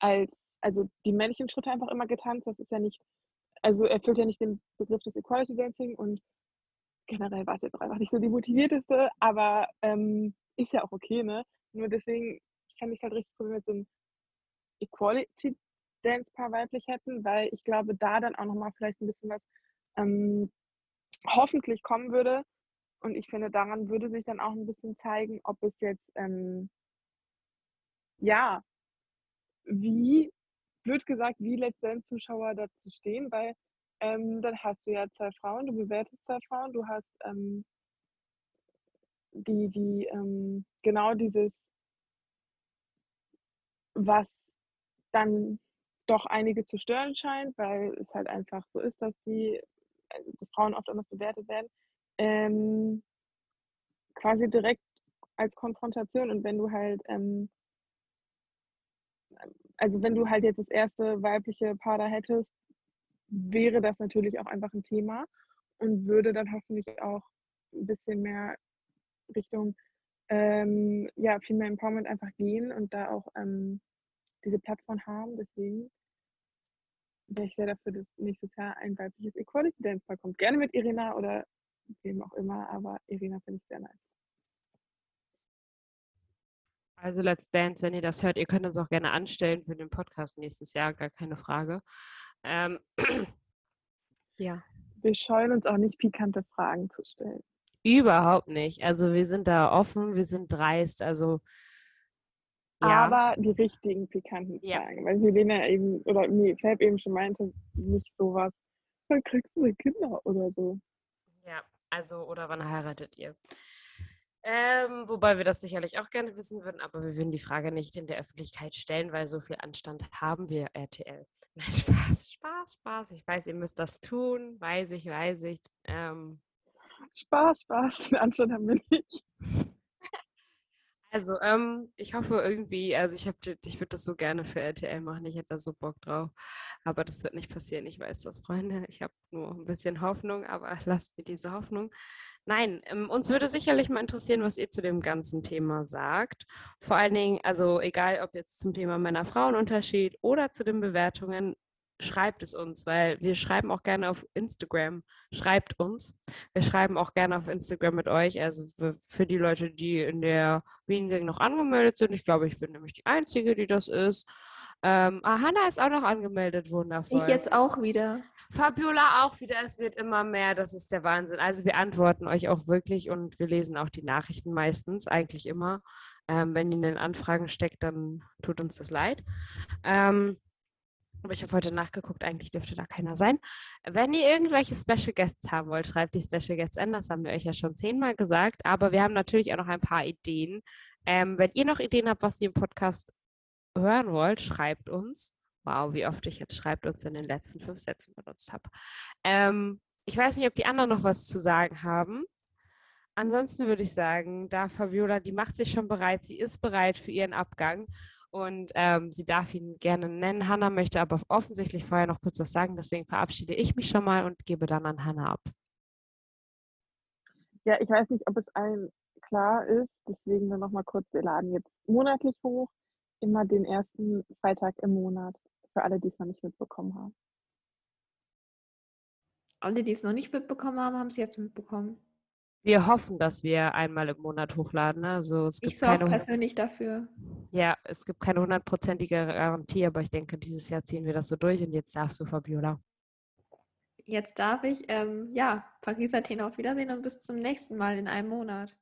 S5: als, also die männlichen Schritte einfach immer getanzt. Das ist ja nicht, also erfüllt ja nicht den Begriff des Equality Dancing und generell war es jetzt auch einfach nicht so die motivierteste, aber ähm, ist ja auch okay, ne? Nur deswegen fände ich halt richtig cool, wir so ein Equality Dance Paar weiblich hätten, weil ich glaube, da dann auch nochmal vielleicht ein bisschen was ähm, hoffentlich kommen würde. Und ich finde, daran würde sich dann auch ein bisschen zeigen, ob es jetzt, ähm, ja, wie, blöd gesagt, wie letztendlich Zuschauer dazu stehen, weil ähm, dann hast du ja zwei Frauen, du bewertest zwei Frauen, du hast ähm, die, die, ähm, genau dieses, was dann doch einige zu stören scheint, weil es halt einfach so ist, dass die, dass Frauen oft anders bewertet werden, ähm, quasi direkt als Konfrontation und wenn du halt ähm, also wenn du halt jetzt das erste weibliche Paar da hättest, wäre das natürlich auch einfach ein Thema und würde dann hoffentlich auch ein bisschen mehr Richtung ähm, ja, viel mehr Empowerment einfach gehen und da auch ähm, diese Plattform haben. Deswegen wäre ich sehr dafür, dass nächstes Jahr ein weibliches Equality Dance Paar kommt. Gerne mit Irina oder wem auch immer, aber Irina finde ich sehr nice.
S3: Also Let's Dance, wenn ihr das hört, ihr könnt uns auch gerne anstellen für den Podcast nächstes Jahr, gar keine Frage. Ähm, ja.
S5: Wir scheuen uns auch nicht, pikante Fragen zu stellen.
S3: Überhaupt nicht. Also wir sind da offen, wir sind dreist. Also
S5: ja. Aber die richtigen pikanten
S3: Ja.
S5: Fragen. Weil Helena eben, oder nee, Fab eben schon meinte, nicht sowas, dann kriegst du Kinder oder so.
S3: Ja, also oder wann heiratet ihr? Ähm, wobei wir das sicherlich auch gerne wissen würden, aber wir würden die Frage nicht in der Öffentlichkeit stellen, weil so viel Anstand haben wir RTL. Nein, Spaß, Spaß, Spaß. Ich weiß, ihr müsst das tun, weiß ich, weiß ich. Ähm,
S5: Spaß, Spaß, den Anstand haben wir nicht.
S3: Also, ähm, ich hoffe irgendwie, also ich ich würde das so gerne für RTL machen, ich hätte da so Bock drauf. Aber das wird nicht passieren, ich weiß das, Freunde. Ich habe nur ein bisschen Hoffnung, aber lasst mir diese Hoffnung. Nein, ähm, uns würde sicherlich mal interessieren, was ihr zu dem ganzen Thema sagt. Vor allen Dingen, also egal ob jetzt zum Thema Männer-Frauen-Unterschied oder zu den Bewertungen, schreibt es uns, weil wir schreiben auch gerne auf Instagram. Schreibt uns. Wir schreiben auch gerne auf Instagram mit euch. Also für, für die Leute, die in der Wien Gang noch angemeldet sind. Ich glaube, ich bin nämlich die Einzige, die das ist. Ähm, ah, Hanna ist auch noch angemeldet, wundervoll.
S2: Ich jetzt auch wieder.
S3: Fabiola auch wieder. Es wird immer mehr. Das ist der Wahnsinn. Also wir antworten euch auch wirklich und wir lesen auch die Nachrichten meistens, eigentlich immer. Ähm, wenn ihr in den Anfragen steckt, dann tut uns das leid. Ähm, aber ich habe heute nachgeguckt, eigentlich dürfte da keiner sein. Wenn ihr irgendwelche Special Guests haben wollt, schreibt die Special Guests an. Das haben wir euch ja schon zehnmal gesagt. Aber wir haben natürlich auch noch ein paar Ideen. Ähm, wenn ihr noch Ideen habt, was ihr im Podcast hören wollt, schreibt uns. Wow, wie oft ich jetzt schreibt uns in den letzten fünf Sätzen benutzt habe. Ähm, ich weiß nicht, ob die anderen noch was zu sagen haben. ansonsten würde ich sagen, da Fabiola, die macht sich schon bereit, sie ist bereit für ihren Abgang und ähm, sie darf ihn gerne nennen. Hanna möchte aber offensichtlich vorher noch kurz was sagen, deswegen verabschiede ich mich schon mal und gebe dann an Hanna ab.
S5: Ja, ich weiß nicht, ob es allen klar ist, deswegen nur noch mal kurz, wir laden jetzt monatlich hoch, immer den ersten Freitag im Monat, für alle, die es noch nicht mitbekommen haben.
S2: Alle, die es noch nicht mitbekommen haben, haben es jetzt mitbekommen.
S3: Wir hoffen, dass wir einmal im Monat hochladen. ne? Also es gibt
S2: Ich
S3: keine,
S2: persönlich dafür.
S3: ja, es gibt keine hundertprozentige Garantie, aber ich denke, dieses Jahr ziehen wir das so durch und jetzt darfst du, Fabiola.
S2: Jetzt darf ich, ähm, ja, Paris Athen auf Wiedersehen und bis zum nächsten Mal in einem Monat.